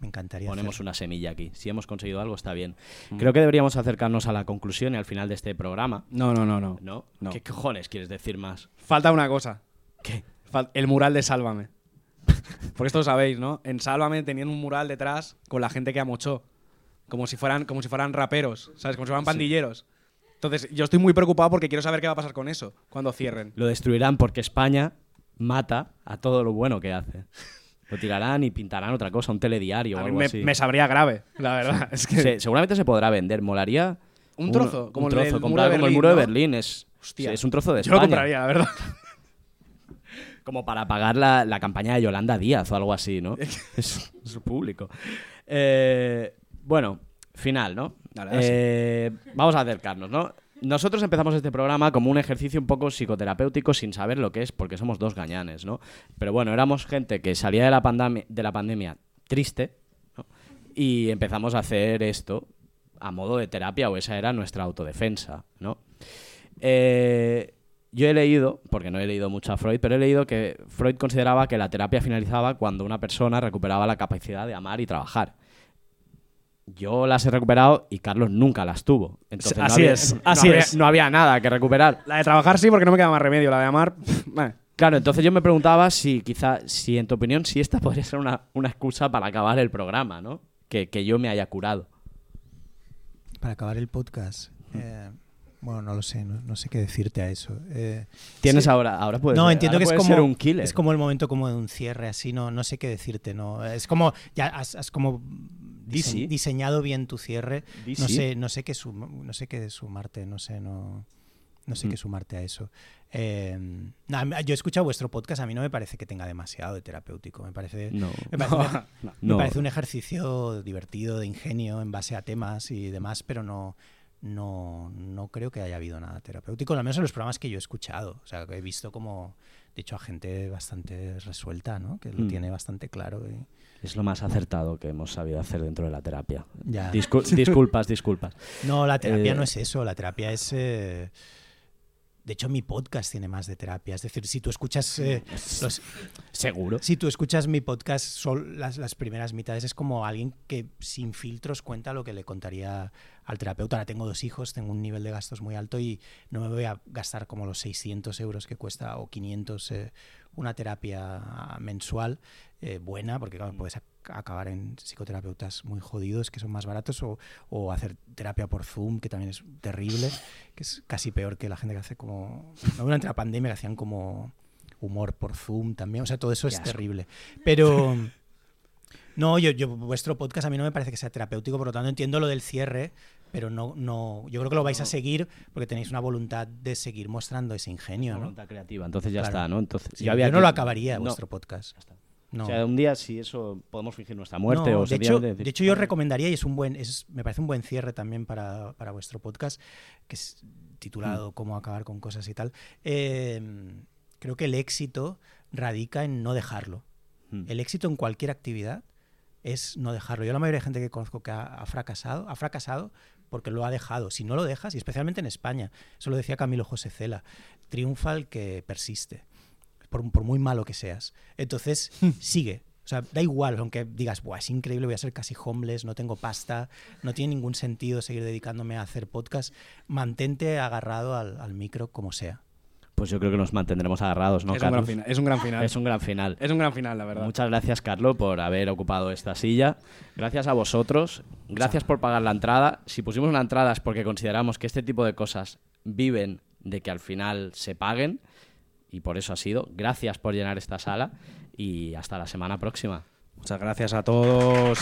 Me encantaría Ponemos hacerlo. una semilla aquí. Si hemos conseguido algo, está bien. Mm. Creo que deberíamos acercarnos a la conclusión y al final de este programa. No, no, no, no. ¿No? No. ¿Qué cojones quieres decir más? Falta una cosa. ¿Qué? Fal- El mural de Sálvame. Porque esto lo sabéis, ¿no? En Sálvame tenían un mural detrás con la gente que amochó. Como si fueran, como si fueran raperos, ¿sabes? Como si fueran pandilleros. Entonces, yo estoy muy preocupado porque quiero saber qué va a pasar con eso cuando cierren. Lo destruirán porque España mata a todo lo bueno que hace. Lo tirarán y pintarán otra cosa, un telediario o A algo me, así. me sabría grave, la verdad. Es que Se- seguramente se podrá vender. Molaría. Un trozo, como un el del trozo, muro como el Berlín, muro de. Berlín. Es, Hostia. sí, es un trozo de yo lo España. compraría, la verdad. Como para pagar la, la campaña de Yolanda Díaz o algo así, ¿no? es, es público. Eh, bueno, final, ¿no? Dale, Eh, Vamos a acercarnos, ¿no? Nosotros empezamos este programa como un ejercicio un poco psicoterapéutico sin saber lo que es, porque somos dos gañanes, ¿no? Pero bueno, éramos gente que salía de la, de la pandemia triste, ¿no? Y empezamos a hacer esto a modo de terapia, o esa era nuestra autodefensa, ¿no? Eh, yo he leído, porque no he leído mucho a Freud, pero he leído que Freud consideraba que la terapia finalizaba cuando una persona recuperaba la capacidad de amar y trabajar. Yo las he recuperado y Carlos nunca las tuvo. Entonces no Así había- es, no así había- es. No había nada que recuperar. La de trabajar sí, porque no me queda más remedio. La de amar, eh. Claro, entonces yo me preguntaba si quizá, si en tu opinión, si esta podría ser una, una excusa para acabar el programa, ¿no? Que, que yo me haya curado. Para acabar el podcast, eh, bueno, no lo sé, no, no sé qué decirte a eso. Eh, Tienes sí. ahora, ahora puedes no, entiendo que es como, ser un killer. es como el momento como de un cierre, así, no, no sé qué decirte, no. Es como, ya has, has como dise- diseñado bien tu cierre. No sé, no sé qué no sé qué sumarte, no sé, no, no sé Mm. qué sumarte a eso. Eh, no, a mí- yo he escuchado vuestro podcast, a mí no me parece que tenga demasiado de terapéutico, me parece, No. me parece, No. me parece un ejercicio divertido de ingenio en base a temas y demás, pero no, no, no creo que haya habido nada terapéutico, al menos en los programas que yo he escuchado. O sea, que he visto como, de hecho, a gente bastante resuelta, ¿no? Que lo Mm. tiene bastante claro. Es lo más acertado que hemos sabido hacer dentro de la terapia. Ya. Discul- disculpas, disculpas. No, la terapia Eh, no es eso, la terapia es... eh, De hecho, mi podcast tiene más de terapia. Es decir, si tú escuchas eh, los, Seguro. Si tú escuchas mi podcast, son las, las primeras mitades es como alguien que sin filtros cuenta lo que le contaría al terapeuta. Ahora tengo dos hijos, tengo un nivel de gastos muy alto y no me voy a gastar como los 600 euros que cuesta o 500 eh, una terapia mensual eh, buena, porque claro, puedes ac- acabar en psicoterapeutas muy jodidos que son más baratos o, o hacer terapia por Zoom, que también es terrible, que es casi peor que la gente que hace como... Durante la pandemia que hacían como humor por Zoom también, o sea, todo eso Qué es asco. terrible. Pero no, yo, yo vuestro podcast a mí no me parece que sea terapéutico, por lo tanto entiendo lo del cierre, pero no, no, yo creo que lo vais a seguir porque tenéis una voluntad de seguir mostrando ese ingenio, Una ¿no? voluntad creativa. Entonces ya Claro. está, ¿no? Entonces, Sí, yo había yo no lo acabaría No, vuestro podcast. ya está. No. O sea, un día si eso podemos fingir nuestra muerte No, o de, hecho, de hecho, yo recomendaría, y es un buen, es, me parece un buen cierre también para, para vuestro podcast, que es titulado Mm. Cómo acabar con cosas y tal. eh, creo que el éxito radica en no dejarlo. Mm. El éxito en cualquier actividad es no dejarlo. Yo la mayoría de gente que conozco que ha, ha fracasado, ha fracasado porque lo ha dejado. Si no lo dejas, y especialmente en España, eso lo decía Camilo José Cela, triunfa el que persiste, por, por muy malo que seas. Entonces, sigue. O sea, da igual, aunque digas, Buah, es increíble, voy a ser casi homeless, no tengo pasta, no tiene ningún sentido seguir dedicándome a hacer podcast. Mantente agarrado al, al micro como sea. Pues yo creo que nos mantendremos agarrados, ¿no, es, un gran Carlos? final, es un gran final. Es un gran final. Es un gran final, la verdad. Muchas gracias, Carlos, por haber ocupado esta silla. Gracias a vosotros. Gracias por pagar la entrada. Si pusimos una entrada es porque consideramos que este tipo de cosas viven de que al final se paguen. Y por eso ha sido. Gracias por llenar esta sala. Y hasta la semana próxima. Muchas gracias a todos.